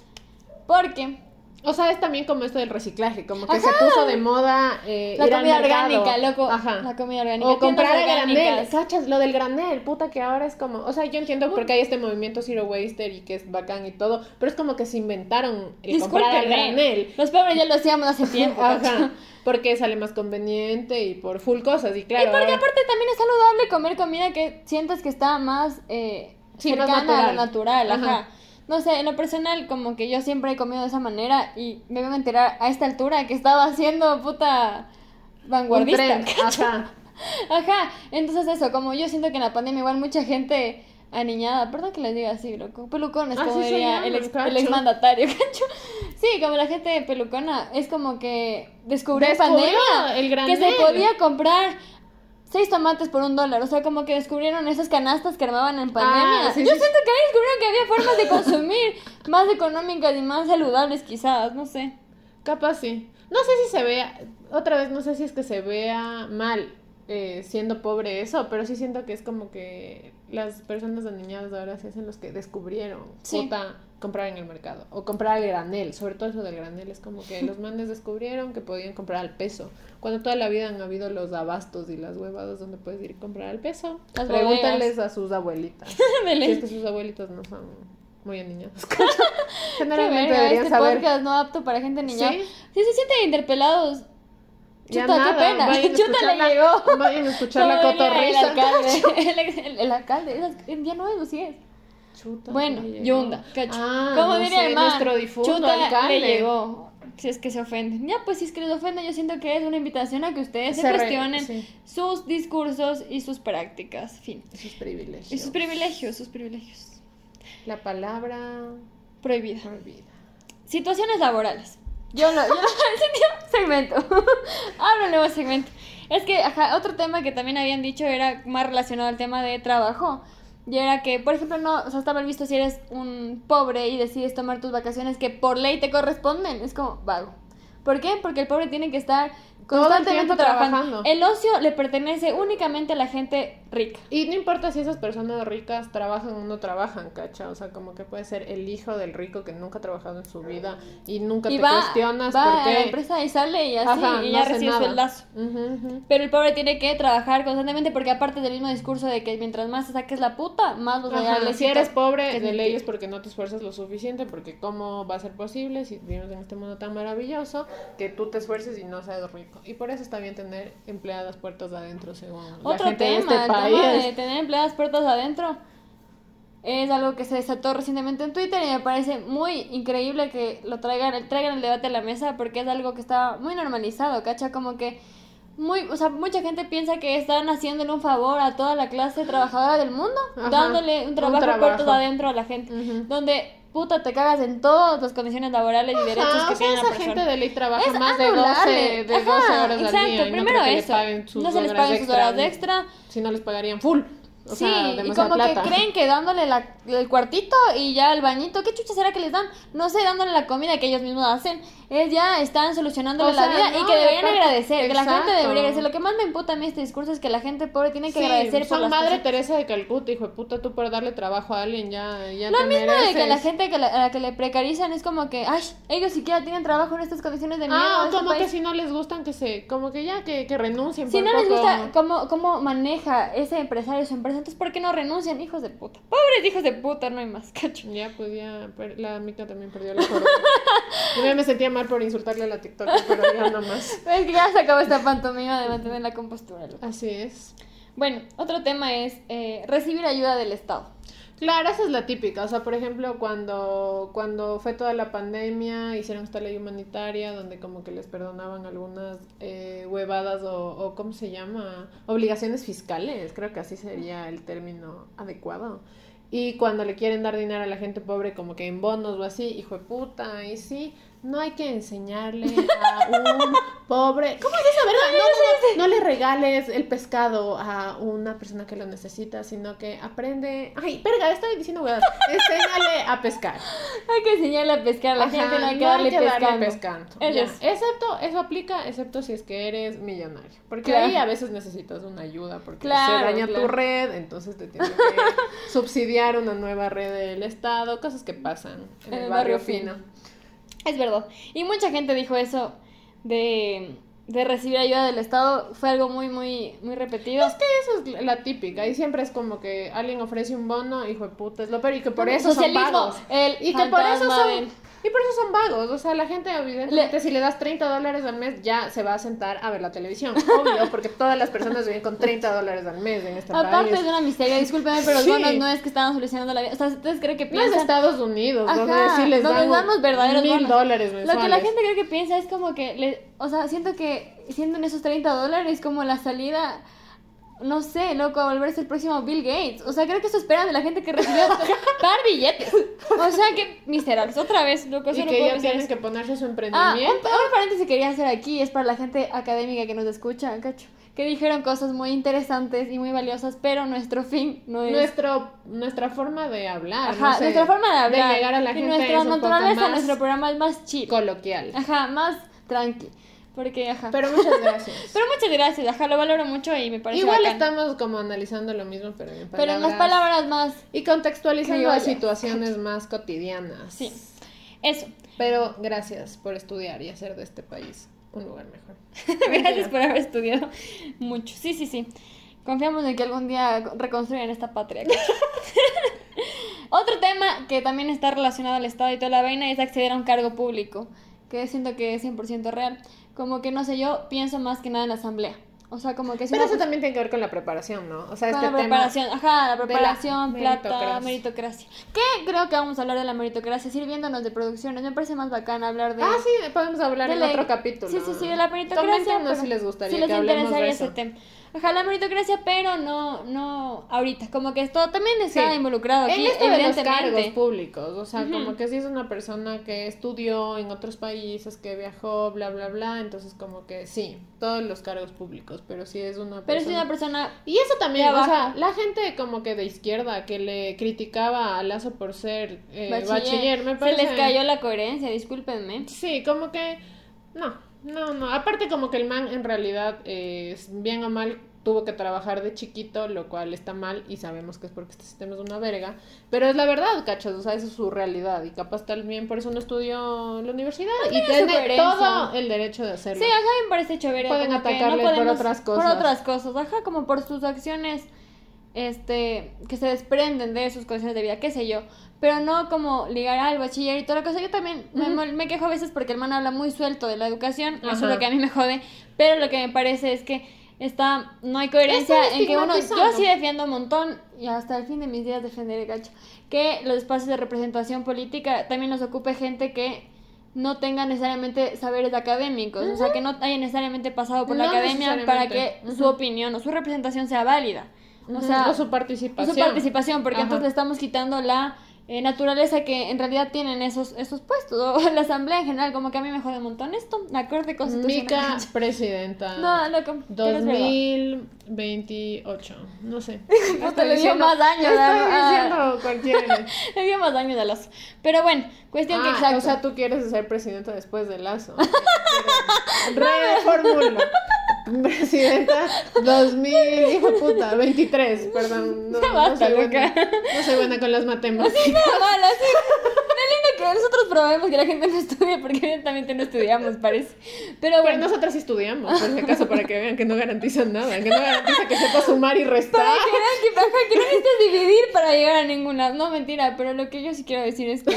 Porque
O sea, es también como esto del reciclaje, como que se puso de moda eh,
La
ir
comida orgánica, loco.
Ajá.
La comida orgánica.
O comprar a
tiendas
granel, cachas, lo del granel, puta que ahora es como, o sea, yo entiendo porque hay este movimiento Zero Waster y que es bacán y todo, pero es como que se inventaron el comprar al
Discúlpenme,
granel.
Los pobres ya lo hacíamos hace tiempo.
Ajá, porque sale más conveniente y por full cosas y claro.
y porque
ahora-
aparte también es saludable comer comida que sientas que está más eh,
Sí, más
cercana a lo
natural.
natural. Ajá.
Ajá.
No sé, en lo personal, como que yo siempre he comido de esa manera y me vengo a enterar a esta altura que estaba haciendo puta vanguardista.
ajá.
Ajá, entonces eso, como yo siento que en la pandemia igual mucha gente aniñada, perdón que les diga así, loco, pelucones,
Así
como
se
diría el, ex, el exmandatario, cacho. Sí, como la gente pelucona, es como que descubrió en pandemia
el
que se podía comprar seis tomates por un dólar, o sea, como que descubrieron esas canastas que armaban en pandemia.
Ah, sí,
yo
sí,
siento que ahí descubrieron que había formas de consumir más económicas y más saludables quizás, no sé.
Capaz sí. No sé si se vea, otra vez, no sé si es que se vea mal eh, siendo pobre eso, pero sí siento que es como que las personas aniñadas ahora se hacen los que descubrieron
Sí.
puta, comprar en el mercado o comprar al granel, sobre todo eso del granel, es como que los mandes descubrieron que podían comprar al peso, cuando toda la vida han habido los abastos y las huevadas donde puedes ir a comprar al peso.
Las
Pregúntales a sus abuelitas. Si es que sus abuelitas no son muy aniñadas.
Qué
Generalmente
verga,
deberían
este
saber.
podcast no apto para gente niña.
¿Sí?
Si se sienten interpelados,
Ya
chuta, qué pena.
vayan
Chuta le llegó.
Vayan a escuchar la cotorrisa.
El alcalde. El, el- el alcalde. Ya no es, sí es.
Chuta,
Bueno. Yunda, cacho.
Ah,
Como
no
diría el
nuestro difunto
chuta
alcalde.
le llegó. Si es que se ofenden. Ya, pues si es que les ofenden, yo siento que es una invitación a que ustedes se, cuestionen
sí.
sus discursos y sus prácticas. Fin.
Sus privilegios.
Y sus privilegios, sus privilegios.
La palabra
Prohibida.
prohibida.
Situaciones laborales. Yo lo, yo lo segmento. Abro un nuevo segmento. Es que, ajá, otro tema que también habían dicho era más relacionado al tema de trabajo. Y era que, por ejemplo, no, o sea, está visto si eres un pobre y decides tomar tus vacaciones que por ley te corresponden. Es como vago. ¿Por qué? Porque el pobre tiene que estar constantemente trabajando.
trabajando.
El ocio le pertenece únicamente a la gente rica.
Y no importa si esas personas ricas trabajan o no trabajan, cacha. O sea, como que puede ser el hijo del rico que nunca ha trabajado en su vida y nunca
y
te
va,
cuestionas
va
por
a la empresa y sale y así,
Ajá,
y
no
ya recibe
nada. ujú.
Pero el pobre tiene que trabajar constantemente porque aparte del mismo discurso de que mientras más te saques la puta, más a
Ajá,
darle
si eres pobre, de
mentira.
ley es porque no te esfuerzas lo suficiente, porque cómo va a ser posible si vivimos en este mundo tan maravilloso que tú te esfuerces y no seas rico. Y por eso está bien tener empleadas puertas adentro, según la
Otro
gente
tema,
de este
el
país.
tema de tener empleadas puertas adentro. Es algo que se desató recientemente en Twitter y me parece muy increíble que lo traigan, traigan el debate a la mesa porque es algo que está muy normalizado, ¿cacha? Como que muy, o sea, mucha gente piensa que están haciéndole un favor a toda la clase trabajadora del mundo,
Ajá,
dándole un
un
trabajo,
trabajo.
puertas adentro a la gente, donde puta te cagas en todas las condiciones laborales y derechos que
o sea,
tiene la
esa
persona.
gente de ley trabaja
Es
más de 12,
anulable.
de 12
Ajá,
horas
exacto.
al día. y no
Primero
creo que
eso.
les paguen sus
no se les sus horas extra.
Si no les pagarían full. O
sí,
sea,
y como
plata.
que creen que dándole la, el cuartito y ya el bañito, ¿qué chucha será que les dan? No sé, dándole la comida que ellos mismos hacen, es ya están solucionándole
O sea,
la vida y
no,
que deberían agradecer, que la gente
exacto.
debería agradecer. Lo que más me emputa a mí este discurso es que la gente pobre tiene que
Sí,
agradecer por
son
las
madre
cosas.
Teresa de Calcuta, hijo de puta, tú por darle trabajo a alguien ya, ya
Lo
te
mismo de que
mereces.
la gente que la, a la que le precarizan es como que, ay, ellos siquiera tienen trabajo en estas condiciones de mierda.
Ah,
este
como que
país".
si no les gustan que se, como que ya, que, que renuncien
Si
por
no les
poco.
gusta cómo, cómo maneja ese empresario su empresa, entonces ¿por qué no renuncian, hijos de puta? Pobres hijos de puta, no hay más, cacho.
Ya, pues ya, la mica también perdió la cordura. Yo ya me sentía mal por insultarle a la TikTok, pero ya no más.
Es que ya se acabó esta pantomima de mantener la compostura. loco.
Así es.
Bueno, otro tema es eh, recibir ayuda del Estado.
Claro, esa es la típica. O sea, por ejemplo, cuando, cuando fue toda la pandemia, hicieron esta ley humanitaria donde como que les perdonaban algunas eh, huevadas o, o, ¿cómo se llama? Obligaciones fiscales. Creo que así sería el término adecuado. Y cuando le quieren dar dinero a la gente pobre, como que en bonos o así, hijo de puta, y sí, no hay que enseñarle a un pobre. ¿Cómo es esa verdad? No, no, no, no le regales el pescado a una persona que lo necesita, sino que aprende. Ay, verga, estoy diciendo huevadas. Enséñale a pescar.
Hay que enseñarle a pescar, a la
Ajá,
gente no hay que darle
hay que darle
pescando.
Ya. Excepto, eso aplica, excepto si es que eres millonario. Porque
Claro.
ahí a veces necesitas una ayuda porque
Claro,
se daña
claro.
tu red, entonces te tienen que subsidiar una nueva red del Estado, cosas que pasan en, el barrio, fino.
Es verdad. Y mucha gente dijo eso de, de recibir ayuda del Estado. Fue algo muy, muy, muy repetido.
Es que eso es la típica. Y siempre es como que alguien ofrece un bono, hijo de puta, es lo peor. Y que por eso son vagos.
el
Y que por eso son...
del-
Y por eso son vagos. O sea, la gente, evidentemente, si le das 30 dólares al mes, ya se va a sentar a ver la televisión. Obvio, porque todas las personas viven con 30 dólares al mes en este
Aparte
país.
es una miseria, discúlpeme, pero los
Sí.
bonos no es que estaban solucionando la vida. O sea, ¿ustedes creen que
No es
piensan?
Estados Unidos,
Ajá,
donde sí les
donde los verdaderos
mil dólares
Lo
mensuales.
que la gente cree que piensa es como que, le, o sea, siento que siendo en esos 30 dólares como la salida, no sé, loco, a volverse el próximo Bill Gates. O sea, creo que eso esperan de la gente que recibió par billetes. O sea, que miserables. Otra vez, loco,
Y
eso no
que
puedo
ya tienen que ponerse su
Ah, un,
emprendimiento.
un paréntesis que quería hacer aquí es para la gente académica que nos escucha, cacho. Que dijeron cosas muy interesantes y muy valiosas, pero nuestro fin no es...
Nuestro, nuestra forma de hablar.
Ajá,
no sé,
nuestra forma de hablar.
llegar a la
y
gente
nuestra
un poco
naturaleza, nuestro programa es más chill.
coloquial.
Ajá, más tranqui. Porque, ajá.
Pero muchas gracias.
Pero muchas gracias, ajá, lo valoro mucho y me parece
Igual
bacán.
estamos como analizando lo mismo, pero en palabras.
Pero en las palabras más...
Y contextualizando
criollas.
situaciones más cotidianas.
Sí. Eso.
Pero gracias por estudiar y hacer de este país un lugar mejor.
Gracias por haber estudiado mucho. Sí, sí, sí. Confiamos en que algún día reconstruyan esta patria. Otro tema que también está relacionado al Estado y toda la vaina es acceder a un cargo público, que siento que es 100% real. Como que, no sé, yo pienso más que nada en la asamblea. O sea, como que si
Pero eso también tiene que ver con la preparación, ¿no? O sea,
Con
este
la preparación, ajá, la
de la
preparación, plata,
meritocracia.
meritocracia. Que creo que vamos a hablar de la meritocracia, sirviéndonos de producciones. Me parece más bacán hablar de.
tema... Ah, sí, podemos hablar
de
en
la-
otro capítulo.
Sí, sí, sí, de la meritocracia.
Coméntenos si les gustaría
si les
que hablemos de eso.
ese tema. La meritocracia, pero no, no ahorita. Como que esto también está
Sí.
involucrado aquí,
en esto de los cargos públicos, o sea, como que si es una persona que estudió en otros países, que viajó, bla, bla, bla, entonces como que sí, todos los cargos públicos, pero si es una
pero si
persona...
una persona.
Y eso también, o sea, la gente como que de izquierda que le criticaba a Lazo por ser eh, bachiller,
bachiller,
me
Se
parece...
les cayó la coherencia, discúlpenme.
Sí, como que... No, no, no. Aparte como que el man en realidad eh, es bien o mal tuvo que trabajar de chiquito, lo cual está mal y sabemos que es porque este sistema es una verga, pero es la verdad, cachas, o sea, esa es su realidad y capaz también por eso no estudió en la universidad y
tiene
todo el derecho de hacerlo.
Sí, ajá, me parece chévere.
Pueden atacarle por otras
Por
cosas.
otras cosas, ajá, como por sus acciones este que se desprenden de sus condiciones de vida, qué sé yo. Pero no como ligar al bachiller y toda la cosa. Yo también me-
Ujú.
me, quejo a veces porque el man habla muy suelto de la educación. Eso es lo que a mí me jode. Pero lo que me parece es que está no hay coherencia en que uno. Yo sí defiendo un montón y hasta el fin de mis días defenderé, gacho. Que los espacios de representación política también nos ocupe gente que no tenga necesariamente saberes académicos, o sea, que no haya necesariamente pasado por la academia para que su opinión o su representación sea válida. O sea,
o su
o
participación.
su participación, porque
Ajá.
entonces le estamos quitando la eh, naturaleza que en realidad tienen esos, esos puestos, o la asamblea en general, como que a mí me jode un montón esto, la corte constitucional.
Mica, presidenta.
No, loco, pero es verdad.
2028, no sé.
Puta, le dio más daño,
Estoy diciendo cualquier...
Le dio más daño de los. Pero bueno, cuestión que
Ah,
exacto.
o sea, tú quieres ser presidenta después de Lazo. Reformulo. Presidenta 2000, hijo puta, 23, perdón. No, no soy buena, no soy buena con las matemáticas.
Que nosotros probemos que la gente no estudie, porque evidentemente no estudiamos, parece. Pero
Pero
bueno.
nosotras sí estudiamos, por si acaso, para que vean que no garantizan nada, que no garantiza que sepa sumar y restar.
Para que vean que, ajá, que no necesitas dividir para llegar a ninguna. No, mentira, pero lo que yo sí quiero decir es que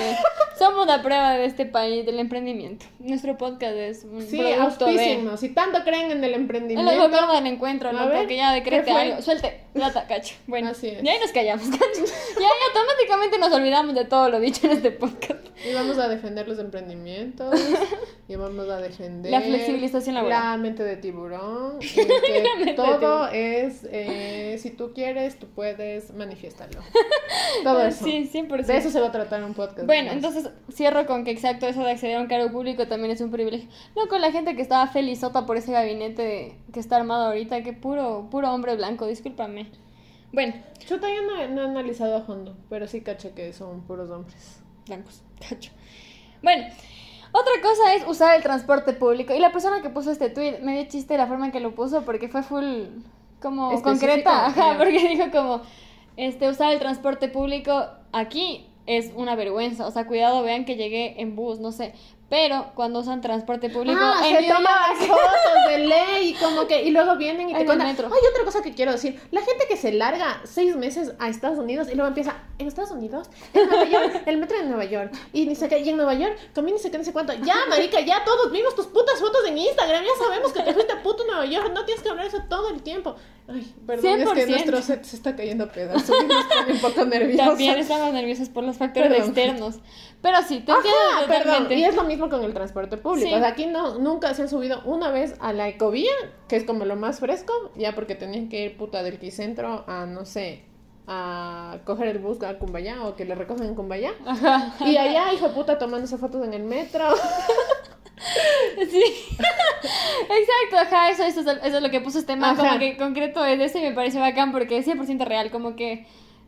somos la prueba de este país del emprendimiento. Nuestro podcast es un
Sí,
producto de.
Si tanto creen en el
En
emprendimiento.
el gobierno del encuentro, loco,
ver,
que ya decrete algo. Suelte, plata, cacho. Bueno,
Así es.
y ahí nos callamos, cacho. Y ahí automáticamente nos olvidamos de todo lo dicho en este podcast.
Y vamos a defender los emprendimientos. y vamos a defender
La flexibilización laboral.
La mente de tiburón. y que todo es, eh, si tú quieres, tú puedes, manifiéstalo. Todo eso.
Sí, 100%.
De eso se va a tratar un podcast.
Bueno, entonces cierro con que exacto eso de acceder a un cargo público también es un privilegio. No con la gente que estaba felizota por ese gabinete que está armado ahorita, que puro, puro hombre blanco, discúlpame. Bueno,
yo no, he- no he analizado a fondo, pero sí caché que son puros hombres.
blancos. Bueno, otra cosa es usar el transporte público. Y la persona que puso este tweet me dio chiste la forma en que lo puso porque fue full como
Específico,
concreta, ajá, porque dijo como este usar el transporte público aquí es una vergüenza, o sea, cuidado, vean que llegué en bus, no sé, Pero cuando usan transporte público,
Ah,
en
se toman las fotos de ley, como que, y luego vienen y
En
te cuentan.
metro.
Hay otra cosa que quiero decir. La gente que se larga seis meses a Estados Unidos y luego empieza, en Estados Unidos, en Nueva York, el metro de Nueva York, y ni qué, y en Nueva York, comí ni sé qué, ni sé cuánto. Ya, marica, ya todos vimos tus putas fotos en Instagram, ya sabemos que te fuiste a puto Nueva York, no tienes que hablar eso todo el tiempo. Ay, perdón, es que
100%.
nuestro set se está cayendo a pedazos y nos pone un poco nerviosos.
También estamos nerviosos por los factores
Perdón.
externos. Pero sí, te entiendo
Ajá, perdón. Y es lo mismo con el transporte público.
Sí.
O sea, aquí no, nunca se han subido una vez a la ecovía, que es como lo más fresco, ya porque tenían que ir puta del quicentro a, no sé, a coger el bus a Cumbayá o que le recogen en Cumbayá.
Ajá.
Y allá, hijo puta, tomándose fotos en el metro.
Sí. Exacto, ajá, eso, eso, es- eso es lo que puso este man,
Ajá.
como que concreto es eso y me parece bacán porque es 100% real, como que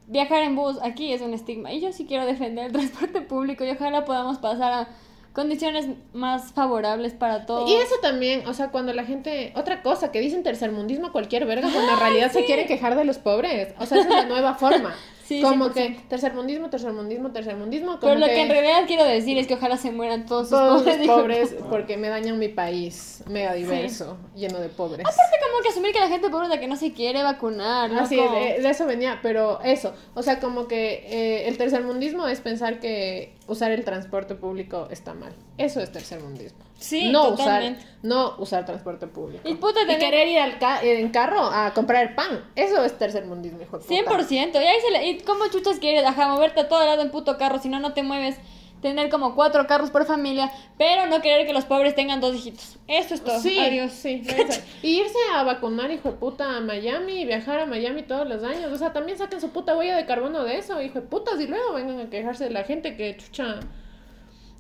viajar en bus aquí es un estigma y yo sí quiero defender el transporte público y ojalá podamos pasar a condiciones más favorables para todos.
Y eso también, o sea, cuando la gente, otra cosa, que dicen tercermundismo cualquier verga, cuando en realidad se
sí.
quieren quejar de los pobres. O sea, esa es la nueva forma.
Sí,
como
100%.
que tercermundismo, tercermundismo, tercermundismo.
Pero lo que en realidad quiero decir es que ojalá se mueran todos sus
todos
pobres.
los pobres porque me dañan mi país mega diverso, lleno de pobres.
Aparte como que asumir que la gente pobre es la que no se quiere vacunar, ¿no?
Así, de, de eso venía, pero eso, o sea, como que eh, el tercermundismo es pensar que usar el transporte público está mal. Eso es tercermundismo.
Sí,
no
totalmente.
usar, no usar transporte público.
Y puta, tener-
querer ir al ca- en carro a comprar pan, eso es tercermundismo, hijo de puta.
100%. Y ahí se le... ¿Y cómo chuchas quieres? Ajá, moverte a todo lado en puto carro, si no, no te mueves. Tener como cuatro carros por familia, pero no querer que los pobres tengan dos hijitos. Eso es todo.
Sí,
Adiós.
sí. Y irse a vacunar, hijo de puta, a Miami, y viajar a Miami todos los años. O sea, también saquen su puta huella de carbono de eso, hijo de putas, y luego vengan a quejarse de la gente que, chucha,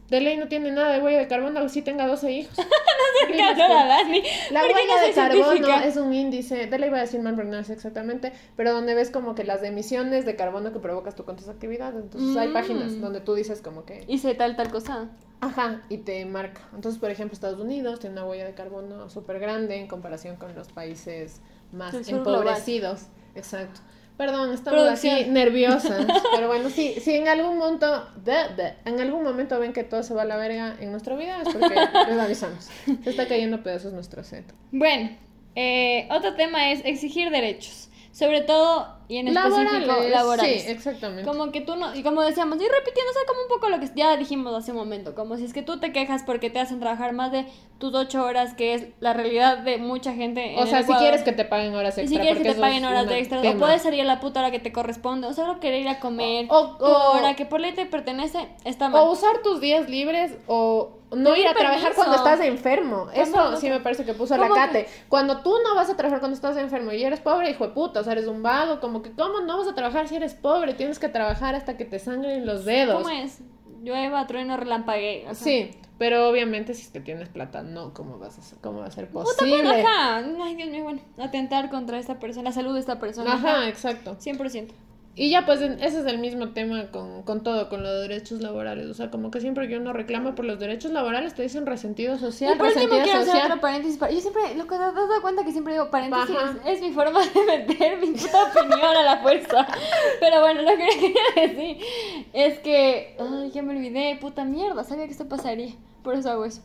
de ley no tiene nada de huella de carbono, así tenga 12 hijos.
No la Dani.
La huella
no
de carbono
científica.
es un índice, de ley voy a decir mal, pero no sé exactamente, pero donde ves como que las emisiones de carbono que provocas tú con tus actividades. Entonces hay
Mm.
páginas donde tú dices como que,
Hice tal, tal cosa.
ajá, y te marca. Entonces, por ejemplo, Estados Unidos tiene una huella de carbono súper grande en comparación con los países más
global.
empobrecidos. Exacto. Perdón, estamos
Producción.
así nerviosas. Pero bueno, sí, si en algún momento, en algún momento ven que todo se va a la verga en nuestra vida, es porque les avisamos. Se está cayendo a pedazos nuestro set.
Bueno, eh, otro tema es exigir derechos. Sobre todo, y en específico,
Laborales,
laborales.
Sí, exactamente.
Como que tú no, y como decíamos, y repitiendo, o sea, como un poco lo que ya dijimos hace un momento, como si es que tú te quejas porque te hacen trabajar más de tus ocho horas, que es la realidad de mucha gente.
o sea,
el
si quieres que te paguen horas
Y
extra.
si quieres que te paguen horas de extra, o
tema.
puedes salir a la puta hora que te corresponde, o solo querer ir a comer,
O-
tu
o-
hora que por ley te pertenece, está mal.
O usar tus días libres o no ir a trabajar cuando estás enfermo. Eso sí me parece que puso la. Cate. Cuando tú no vas a trabajar cuando estás enfermo y eres pobre, hijo de puta, o sea, eres un vago, como que ¿cómo no vas a trabajar si eres pobre? Tienes que trabajar hasta que te sangren los dedos.
¿Cómo es? Llueva, trueno, relampague. o sea,
Sí, pero obviamente si es que tienes plata, no, ¿cómo vas a? ¿Cómo va a ser
Puta,
posible?
pues, ajá. Ay, Dios mío, bueno, atentar contra esta persona, la salud de esta persona.
Ajá, exacto.
100%.
Y ya, pues ese es el mismo tema con, con todo, con los derechos laborales. O sea, como que siempre que uno reclama por los derechos laborales, te dicen resentido social,
Y por último quiero hacer
social.
otro paréntesis. para- Yo siempre, lo que te has dado cuenta que siempre digo paréntesis
Ajá.
es mi forma de meter mi puta opinión a la fuerza. Pero bueno, lo que quería decir es que, ay, ya me olvidé, puta mierda, sabía que esto pasaría. Por eso hago eso.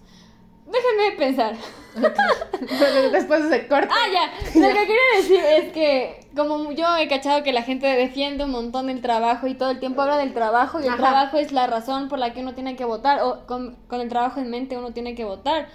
Déjenme pensar.
Después se corta.
Ah, ya. Lo que quería decir es que, como yo he cachado que la gente defiende un montón el trabajo y todo el tiempo habla del trabajo y el
Ajá.
trabajo es la razón por la que uno tiene que votar o con, con el trabajo en mente uno tiene que votar.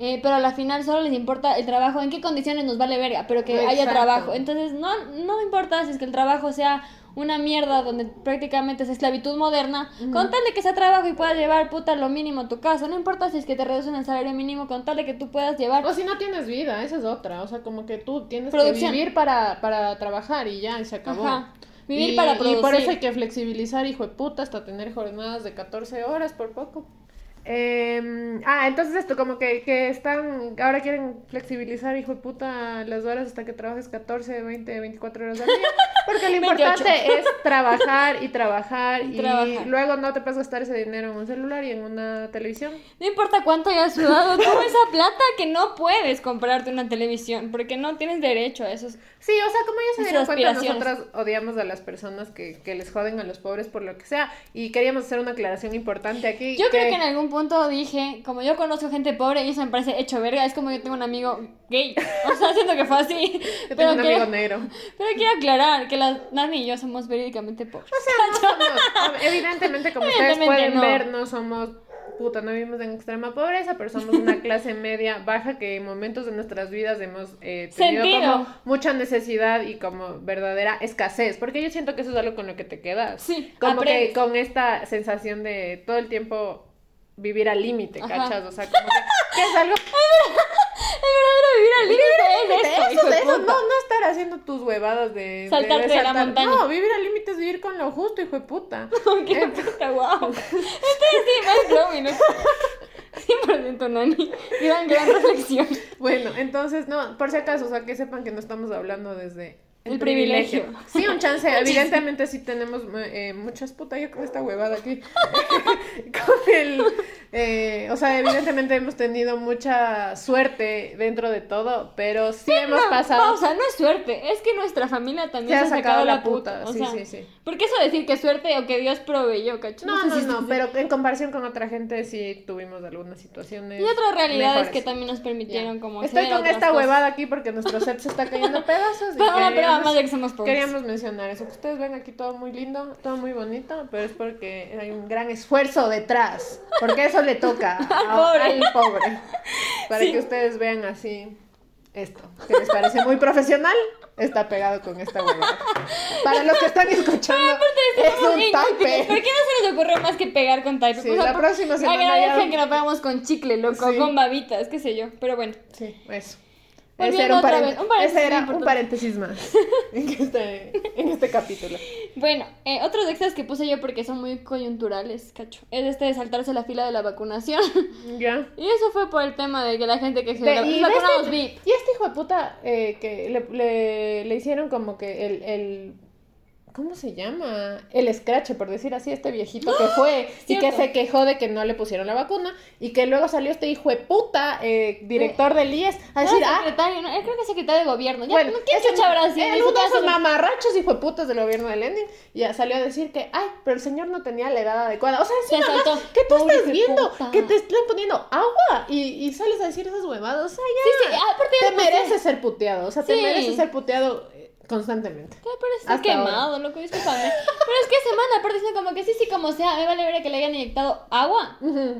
Eh, pero a la final solo les importa el trabajo, en qué condiciones nos vale verga, pero que haya trabajo. Entonces, no, no importa si es que el trabajo sea una mierda donde prácticamente es esclavitud moderna, con tal de que sea trabajo y puedas llevar puta lo mínimo a tu casa. No importa si es que te reducen el salario mínimo, con tal de que tú puedas llevar
O si no tienes vida, esa es otra. O sea, como que tú tienes
Producción.
que vivir para, para trabajar y ya, y se acabó.
Ajá. Vivir
Y-
para
Y por
producir.
eso hay que flexibilizar, hijo de puta, hasta tener jornadas de 14 horas por poco. Eh, ah, entonces esto, como que, que están, ahora quieren flexibilizar, hijo de puta, las horas hasta que trabajes 14, 20, 24 horas al día. Porque lo
28.
importante es trabajar y trabajar
Y
y,
trabajar.
luego no te puedes gastar ese dinero en un celular y en una televisión.
No importa cuánto hayas sudado, tú esa plata que no puedes comprarte una televisión, porque no tienes derecho a eso.
Sí, o sea, como ya se dieron cuenta, nosotras odiamos a las personas que, que les joden a los pobres por lo que sea. Y queríamos hacer una aclaración importante aquí.
Yo creo que en algún punto dije, como yo conozco gente pobre y eso me parece hecho verga, es como yo tengo un amigo gay. O sea, siento que fue así.
Yo
Pero
tengo un
quiero,
amigo negro.
pero quiero aclarar que la Nani y yo somos verídicamente pobres.
O sea, no somos, evidentemente, como ustedes
Evidentemente
pueden
no.
ver, no somos, puta, no vivimos en extrema pobreza, pero somos una clase media baja que en momentos de nuestras vidas hemos eh, tenido
Sentido.
como mucha necesidad y como verdadera escasez, porque yo siento que eso es algo con lo que te quedas.
Sí,
Como que
aprendes.
con esta sensación de todo el tiempo vivir al límite. ¿cachas? O sea, como que, que es algo...
Vivir al límite es
Eso, eso,
puta.
no, no estar haciendo tus huevadas de...
Saltarte de la
saltar.
montaña.
No, vivir al límite es vivir con lo justo, hijo de puta.
Qué puta, wow. Este sí, más ¿no? 100% Nani. Gran, gran reflexión.
Bueno, entonces, no, por si acaso, o sea, que sepan que no estamos hablando desde
El privilegio.
Sí, un chance, evidentemente sí tenemos eh, muchas putas, yo con esta huevada aquí. con el, eh, o sea, evidentemente hemos tenido mucha suerte dentro de todo, pero sí hemos
No,
pasado...
Pausa, no es suerte. Es que nuestra familia también
Se
se
ha
sacado la
puta,
puta. O
sí,
sea,
sí, sí.
¿Por qué eso decir que suerte o que Dios proveyó, cacho?
No, no,
si
no, pero en comparación con otra gente sí tuvimos algunas situaciones
Y otras realidades
mejores.
que también nos permitieron como
Estoy con esta
cosas.
huevada aquí porque nuestro set se está cayendo pedazos. y
Pero una prueba
queríamos-
más de que somos pobres.
Queríamos mencionar eso, que ustedes ven aquí todo muy lindo, todo muy bonito, pero es porque hay un gran esfuerzo detrás, porque eso le toca a-
pobre.
al pobre, para
Sí.
que ustedes vean así esto, que les parece muy profesional, está pegado con esta huevada. Para los que están escuchando, es
Somos
un
inútiles. ¿Por
tape.
qué no se les ocurrió más que pegar con type?
Sí, la próxima semana
Agradecen
ya-
que nos pegamos con chicle, loco,
Sí.
con babitas, qué sé yo. Pero bueno.
Sí, eso. Ese era un,
otra
paren-
vez, un paréntesis
ese era un paréntesis más en este, en este capítulo.
Bueno, eh, otros extras que puse yo porque son muy coyunturales, cacho. Es este de saltarse la fila de la vacunación.
Ya.
y eso fue por el tema de que la gente que se
De-
la-
y, de este,
VIP.
y este hijo de puta eh, que le, le, le hicieron como que el, el ¿cómo se llama? El scratch, por decir así, este viejito que fue y que se quejó de que no le pusieron la vacuna y que luego salió este hijo de puta eh, director del IES a decir,
No,
ah,
secretario, no, él creo que es secretario de gobierno. Ya,
bueno,
no, ¿quién sido?
eh,
En su
uno de esos mamarrachos hijo de putas del gobierno de Lenin ya salió a decir que, ay, pero el señor no tenía la edad adecuada. O sea, es
Se
una
saltó.
más que tú
Pobre
estás viendo
puta.
que te están poniendo agua y, y sales a decir esas huevadas. O sea, ya.
Sí, sí, aparte ya
Te mereces ser puteado, o sea, te mereces ser puteado constantemente.
Te parece
Hasta
quemado, loco, discúlpame. Pero es que semana, aparte dicen como que sí, sí, como sea, me vale ver que le hayan inyectado agua.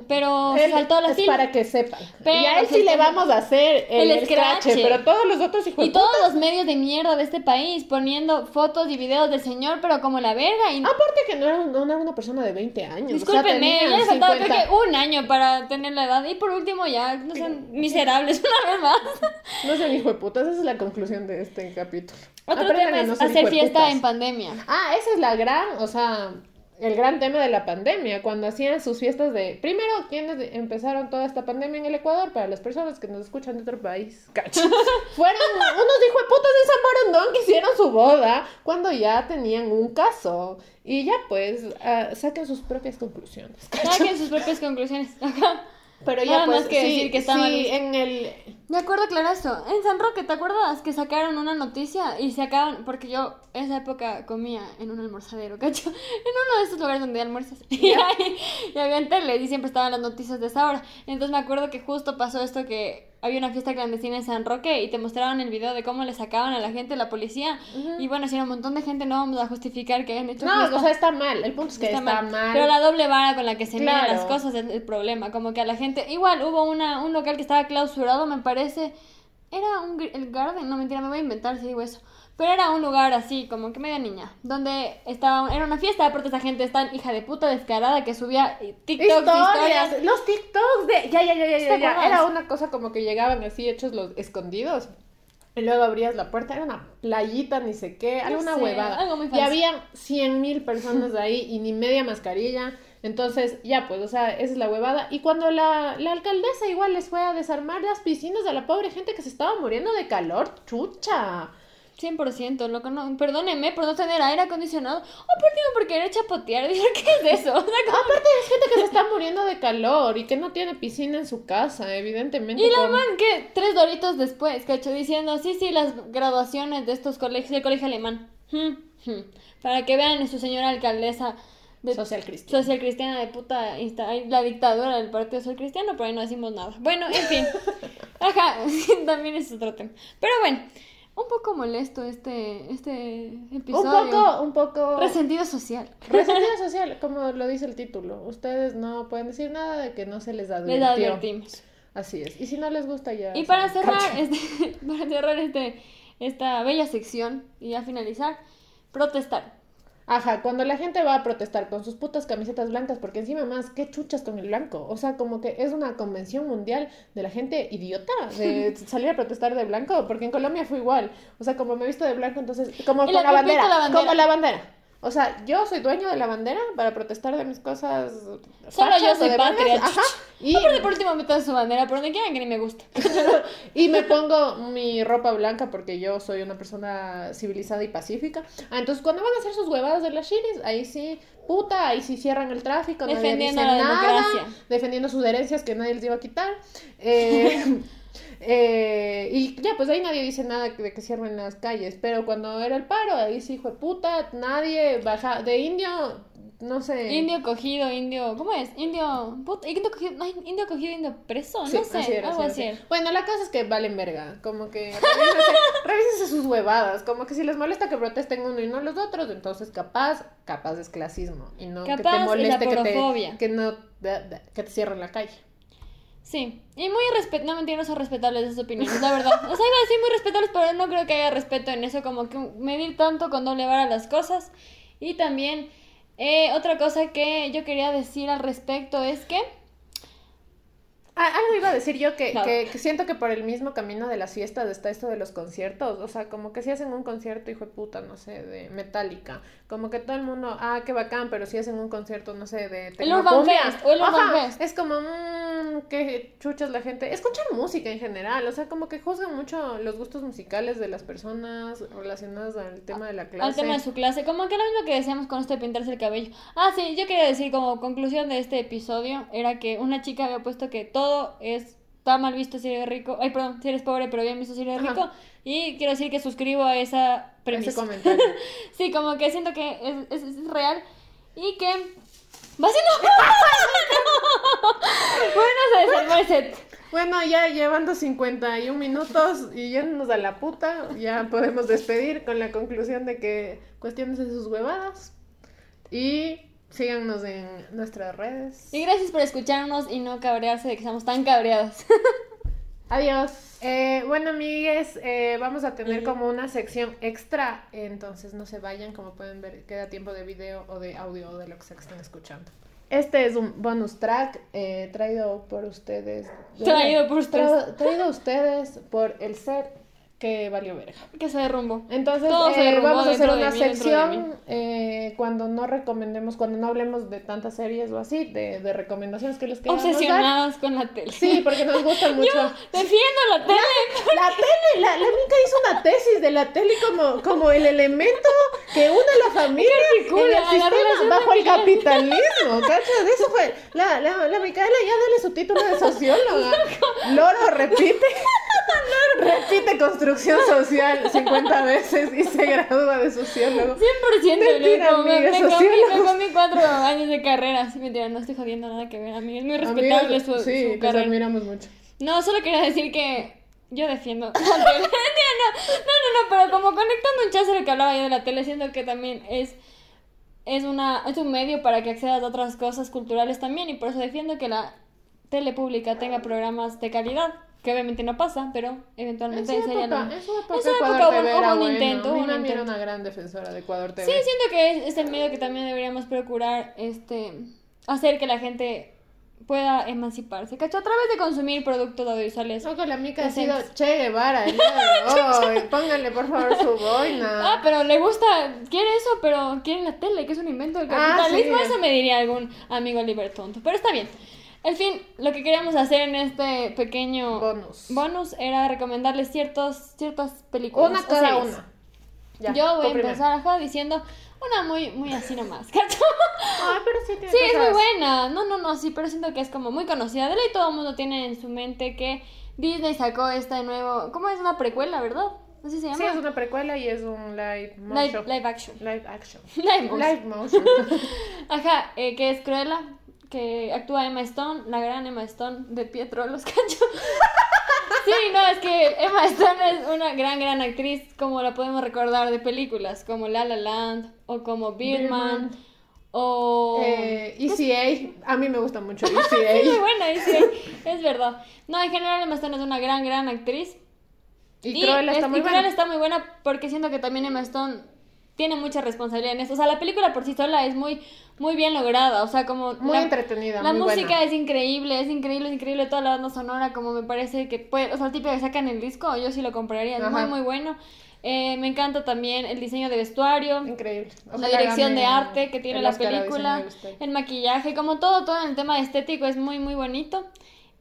Pero se saltó la
es
fila.
para que sepan.
Pero
y a él
se
sí le vamos a hacer el,
el
pero todos los otros hijos
Y
de
todos los medios de mierda de este país poniendo fotos y videos del señor, pero como la verga. Y
Aparte que no era, no era una persona de 20 años. o sea,
ya le faltaba
50.
creo que un año para tener la edad. Y por último, ya no sean miserables una vez más.
No sean hijo de putas, esa es la conclusión de este capítulo.
Otro tema es hacer fiesta
putas.
en pandemia.
Ah, esa es la gran, o sea, el gran tema de la pandemia, cuando hacían sus fiestas de... Primero, ¿quiénes de- empezaron toda esta pandemia en el Ecuador? Para las personas que nos escuchan de otro país, cacho. Fueron unos hijos de putas de San Borondón que hicieron su boda cuando ya tenían un caso. Y ya pues, ah, saquen sus propias conclusiones. cacho.
Saquen sus propias conclusiones. Ajá.
Pero ya
Nada
pues,
más que
sí,
decir que está
sí,
mal
en el...
Me acuerdo claro eso. En San Roque, ¿te acuerdas? Que sacaron una noticia y se acaban. Porque yo en esa época comía en un almorzadero, ¿cacho? En uno de esos lugares donde almuerzas. Y, ahí, y había en tele y siempre estaban las noticias de esa hora. Entonces me acuerdo que justo pasó esto que había una fiesta clandestina en San Roque y te mostraban el video de cómo le sacaban a la gente la policía. Y bueno, si era un montón de gente, no vamos a justificar que hayan hecho
No,
fiesta.
o sea, está mal. El punto es que está, mal.
Pero la doble vara con la que se
Claro.
las cosas es el problema. Como que a la gente. Igual hubo una, un local que estaba clausurado, me parece. Era un, el Garden, no mentira, me voy a inventar si digo eso. Pero era un lugar así, como que media niña, donde estaba, era una fiesta, aparte esa gente tan hija de puta descarada que subía TikToks,
historias,
historias.
los TikToks de ya ya ya ya era una cosa como que llegaban así hechos los escondidos y luego abrías la puerta era una playita ni sé qué alguna
sé,
huevada.
algo muy
y habían cien mil personas ahí y ni media mascarilla entonces ya pues o sea esa es la huevada. Y cuando la, la alcaldesa igual les fue a desarmar las piscinas a la pobre gente que se estaba muriendo de calor chucha
100%, loco, no, perdóneme por no tener aire acondicionado. O por último, por querer chapotear. Dije, ¿qué es eso? O sea, como-
aparte es gente que se está muriendo de calor y que no tiene piscina en su casa evidentemente
Y la
con-
man que tres doritos después, cacho, diciendo, sí, sí, las graduaciones de estos colegios, del colegio alemán. Hmm, hmm. Para que vean a su señora alcaldesa de
Social cristiano.
social cristiana de puta, la dictadura del Partido Social Cristiano, pero ahí no decimos nada. Bueno, en fin. Ajá, también es otro tema. Pero bueno, un poco molesto este, este
Un
episodio.
poco, un poco...
Resentido social.
Resentido social, como lo dice el título. Ustedes no pueden decir nada de que no se les
Les
advirtió.
advertimos.
Así es. Y si no les gusta ya...
Y para cerrar,
cacha.
este, para cerrar este, esta bella sección y ya finalizar, protestar.
Ajá, cuando la gente va a protestar con sus putas camisetas blancas, porque encima más, qué chuchas con el blanco. O sea, como que es una convención mundial de la gente idiota de salir a protestar de blanco, porque en Colombia fue igual. O sea, como me he visto de blanco, entonces, como con
la
la bandera. como la bandera. O sea, yo soy dueño de la bandera para protestar de mis cosas.
Solo yo soy patria.
Ajá. Y,
No, por último metan su bandera, por donde quieran que ni me gusta.
y me pongo mi ropa blanca porque yo soy una persona civilizada y pacífica. Ah, entonces cuando van a hacer sus huevadas de las chiris, ahí sí, puta, ahí sí cierran el tráfico, nadie
Defendiendo
dice
la
nada,
democracia.
defendiendo sus herencias que nadie les iba a quitar. Eh, eh, y ya, pues ahí nadie dice nada de que cierren las calles. Pero cuando era el paro, ahí sí, hijo de puta, nadie baja de indio, no sé.
Indio cogido, indio. ¿Cómo es? Indio. Puta, indio cogido. No, indio cogido, indio preso.
Sí,
no sé.
así era,
algo
así era. Bueno, la cosa es que valen verga. Como que revísense, revísense sus huevadas. Como que si les molesta que protesten uno y no los otros, entonces capaz, capaz es clasismo. Y no que te
es
moleste que
aporofobia.
te, que no da- da- que te cierren la calle.
Sí. Y muy respet no mentiras, son respetables esas opiniones, la verdad. O sea, iba a decir muy respetables, pero no creo que haya respeto en eso, como que medir tanto con doble vara las cosas. Y también, eh, otra cosa que yo quería decir al respecto es que.
Ah, algo iba a decir yo que,
No.
que, que siento que por el mismo camino de las fiestas está esto de los conciertos. O sea, como que si hacen un concierto, hijo de puta, no sé, de Metallica. Como que todo el mundo, ah, qué bacán, pero si hacen un concierto, no sé, de
El Urban Fest, o el Urban
ajá,
Fest.
Es como, mmm, qué chuchas la gente. Escuchar música en general. O sea, como que juzgan mucho los gustos musicales de las personas relacionadas al tema de la clase.
Al tema de su clase, como que lo mismo que decíamos con esto de pintarse el cabello. Ah, sí, yo quería decir como conclusión de este episodio, era que una chica había puesto que todo es, está mal visto si eres rico, ay, perdón, si eres pobre, pero bien visto si eres
Ajá.
rico, y quiero decir que suscribo a esa
Ese
premisa.
comentario.
sí, como que siento que es, es- es real, y que... ¡Va siendo... bueno, se desarmó el set.
Bueno, ya llevando 51 minutos y yéndonos a la puta, ya podemos despedir con la conclusión de que cuestiones de sus huevadas y síganos en nuestras redes.
Y gracias por escucharnos y no cabrearse de que estamos tan cabreadas.
Adiós. Eh, bueno, amigues, eh, vamos a tener como una sección extra, entonces no se vayan, como pueden ver, queda tiempo de video o de audio o de lo que sea que estén escuchando. Este es un bonus track eh, traído por ustedes.
Traído por ustedes.
Tra- traído ustedes por el set que valió verga.
que se derrumbó.
Entonces,
se
eh,
derrumbó
vamos a hacer una
mí,
sección eh, cuando no recomendemos, cuando no hablemos de tantas series o así, de, de recomendaciones que les queramos dar.
Obsesionadas con la tele.
Sí, porque nos gustan mucho.
Defiendo la tele.
La tele, la, la Mica hizo una tesis de la tele como, como el elemento que une a la familia en el sistema bajo el capitalismo, ¿cachas? Eso fue, la, la, la Micaela ya dale su título de socióloga. Loro repite, repite construcción social 50 veces y se gradúa de sociólogo.
100%
Mentira,
loco,
amiga,
me comí,
sociólogo.
me comí cuatro años de carrera. Mentira, no estoy jodiendo nada que ver, amiga. Es muy respetable su,
sí,
su carrera.
admiramos mucho.
No, solo quería decir que yo defiendo la tele. no, no, no, pero como conectando un chance lo que hablaba yo de la tele, siento que también es, es, una, es un medio para que accedas a otras cosas culturales también y por eso defiendo que la tele pública tenga programas de calidad, que obviamente no pasa, pero
En
eventualmente
su
sería
época,
lo-
en su época
en su
Ecuador
época
TV
hubo-
era
hubo un
bueno.
intento, hubo un
mami era
intento.
una gran defensora de Ecuador TV.
Sí, siento que es, es el medio que también deberíamos procurar este hacer que la gente pueda emanciparse, ¿cachai? A través de consumir productos audiovisuales.
No, con la mica ha sido. Che Guevara el día de hoy. Pónganle por favor su boina.
Ah, pero le gusta, quiere eso, pero quiere la tele, que es un invento del
Ah,
capitalismo.
sí.
Eso me diría algún amigo libertonto. Pero está bien. En fin, lo que queríamos hacer en este pequeño
Bonus.
bonus era recomendarles ciertos, ciertas películas.
Una cada una. Ya,
Yo voy a empezar ajá, diciendo una muy, muy así nomás, ¿cachai?
Ah, pero sí tiene
Sí, es muy buena. No, no, no, sí, pero siento que es como muy conocida. De ley todo el mundo tiene en su mente que Disney sacó este nuevo. ¿Cómo es una precuela, verdad? Así se llama.
Sí, es una precuela y es un live
live,
motion.
live action.
Live action.
Live motion.
Live motion.
Ajá, eh, que es Cruella, que actúa Emma Stone, la gran Emma Stone de Pietro los Cachos. sí, no, es que Emma Stone es una gran, gran actriz, como la podemos recordar de películas, como La La Land, o como Birdman,
Birdman.
o...
Eh, ECA. A mí me gusta mucho
Sí, muy
ECA.
buena, y sí, es verdad. No, en general Emma Stone es una gran, gran actriz.
Y Cruella
es-
está muy
y Cruella
buena.
está muy buena porque siento que también Emma Stone tiene mucha responsabilidad en esto. O sea, la película por sí sola es muy, muy bien lograda. O sea, como...
Muy
la-
entretenida,
La
muy
música
buena.
es increíble, es increíble, es increíble toda la banda sonora, como me parece que puede, o sea, el tipo que sacan el disco, yo sí lo compraría, es muy muy bueno. Eh, me encanta también el diseño de vestuario,
Increíble.
la dirección de arte que tiene la película, el maquillaje, como todo, todo en el tema estético es muy muy bonito.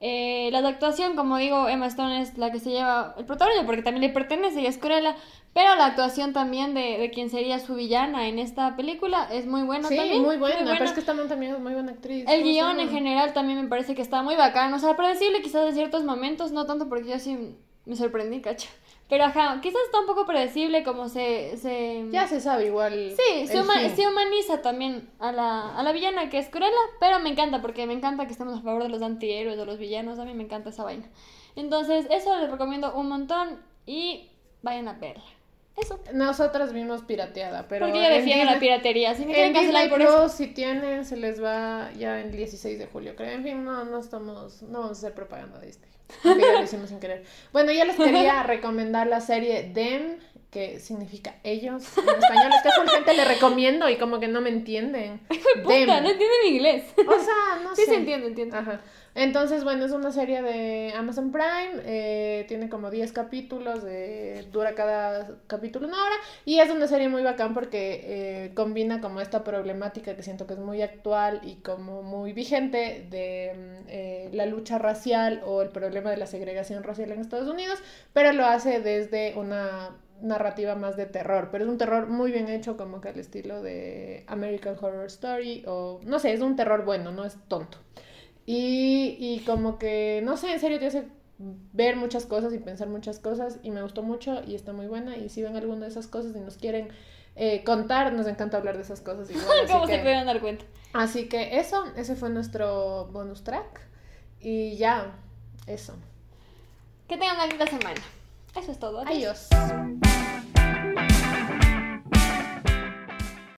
Eh, la actuación, como digo, Emma Stone es la que se lleva el protagonismo porque también le pertenece y es Cruella, pero la actuación también de, de quien sería su villana en esta película es muy buena
Sí,
también.
muy buena,
buena.
pero es que esta man también es muy buena actriz.
El
¿cómo se
guion en general también me parece que está muy bacán. O sea, predecible quizás en ciertos momentos, no tanto porque yo sí me sorprendí, cacho. Pero ajá, quizás está un poco predecible como se... se...
Ya se sabe igual.
Sí, se, huma- humaniza también a la, a la villana que es Cruella, pero me encanta porque me encanta que estemos a favor de los antihéroes, de los villanos, a mí me encanta esa vaina. Entonces, eso les recomiendo un montón y vayan a verla. Eso.
Nosotras vimos pirateada, pero.
porque yo
en
defiendo la piratería. Si me
En Disney
por
Plus,
eso.
si tienen, se les va ya el 16 de julio, creo. En fin, no, no estamos, no vamos a hacer propaganda de Disney. Aunque ya lo hicimos sin querer. Bueno, yo les quería recomendar la serie Them, que significa ellos en español. Es que a gente le recomiendo y como que no me entienden.
Puta,
Them.
no entienden inglés.
O sea, no
Sí,
sé.
se entiende, entiende.
Ajá. Entonces, bueno, es una serie de Amazon Prime, eh, tiene como 10 capítulos, dura cada capítulo una hora, y es una serie muy bacán porque eh, combina como esta problemática que siento que es muy actual y como muy vigente de mm, eh, la lucha racial o el problema de la segregación racial en Estados Unidos, pero lo hace desde una narrativa más de terror, pero es un terror muy bien hecho como que al estilo de American Horror Story o no sé, es un terror bueno, no es tonto. Y, y como que, no sé, en serio te hace ver muchas cosas y pensar muchas cosas y me gustó mucho y está muy buena y si ven alguna de esas cosas y nos quieren eh, contar, nos encanta hablar de esas cosas igual. así
¿Cómo se
que-
dar cuenta?
Así que eso, ese fue nuestro bonus track y ya, eso.
Que tengan una linda semana. Eso es todo. Adiós.
Adiós.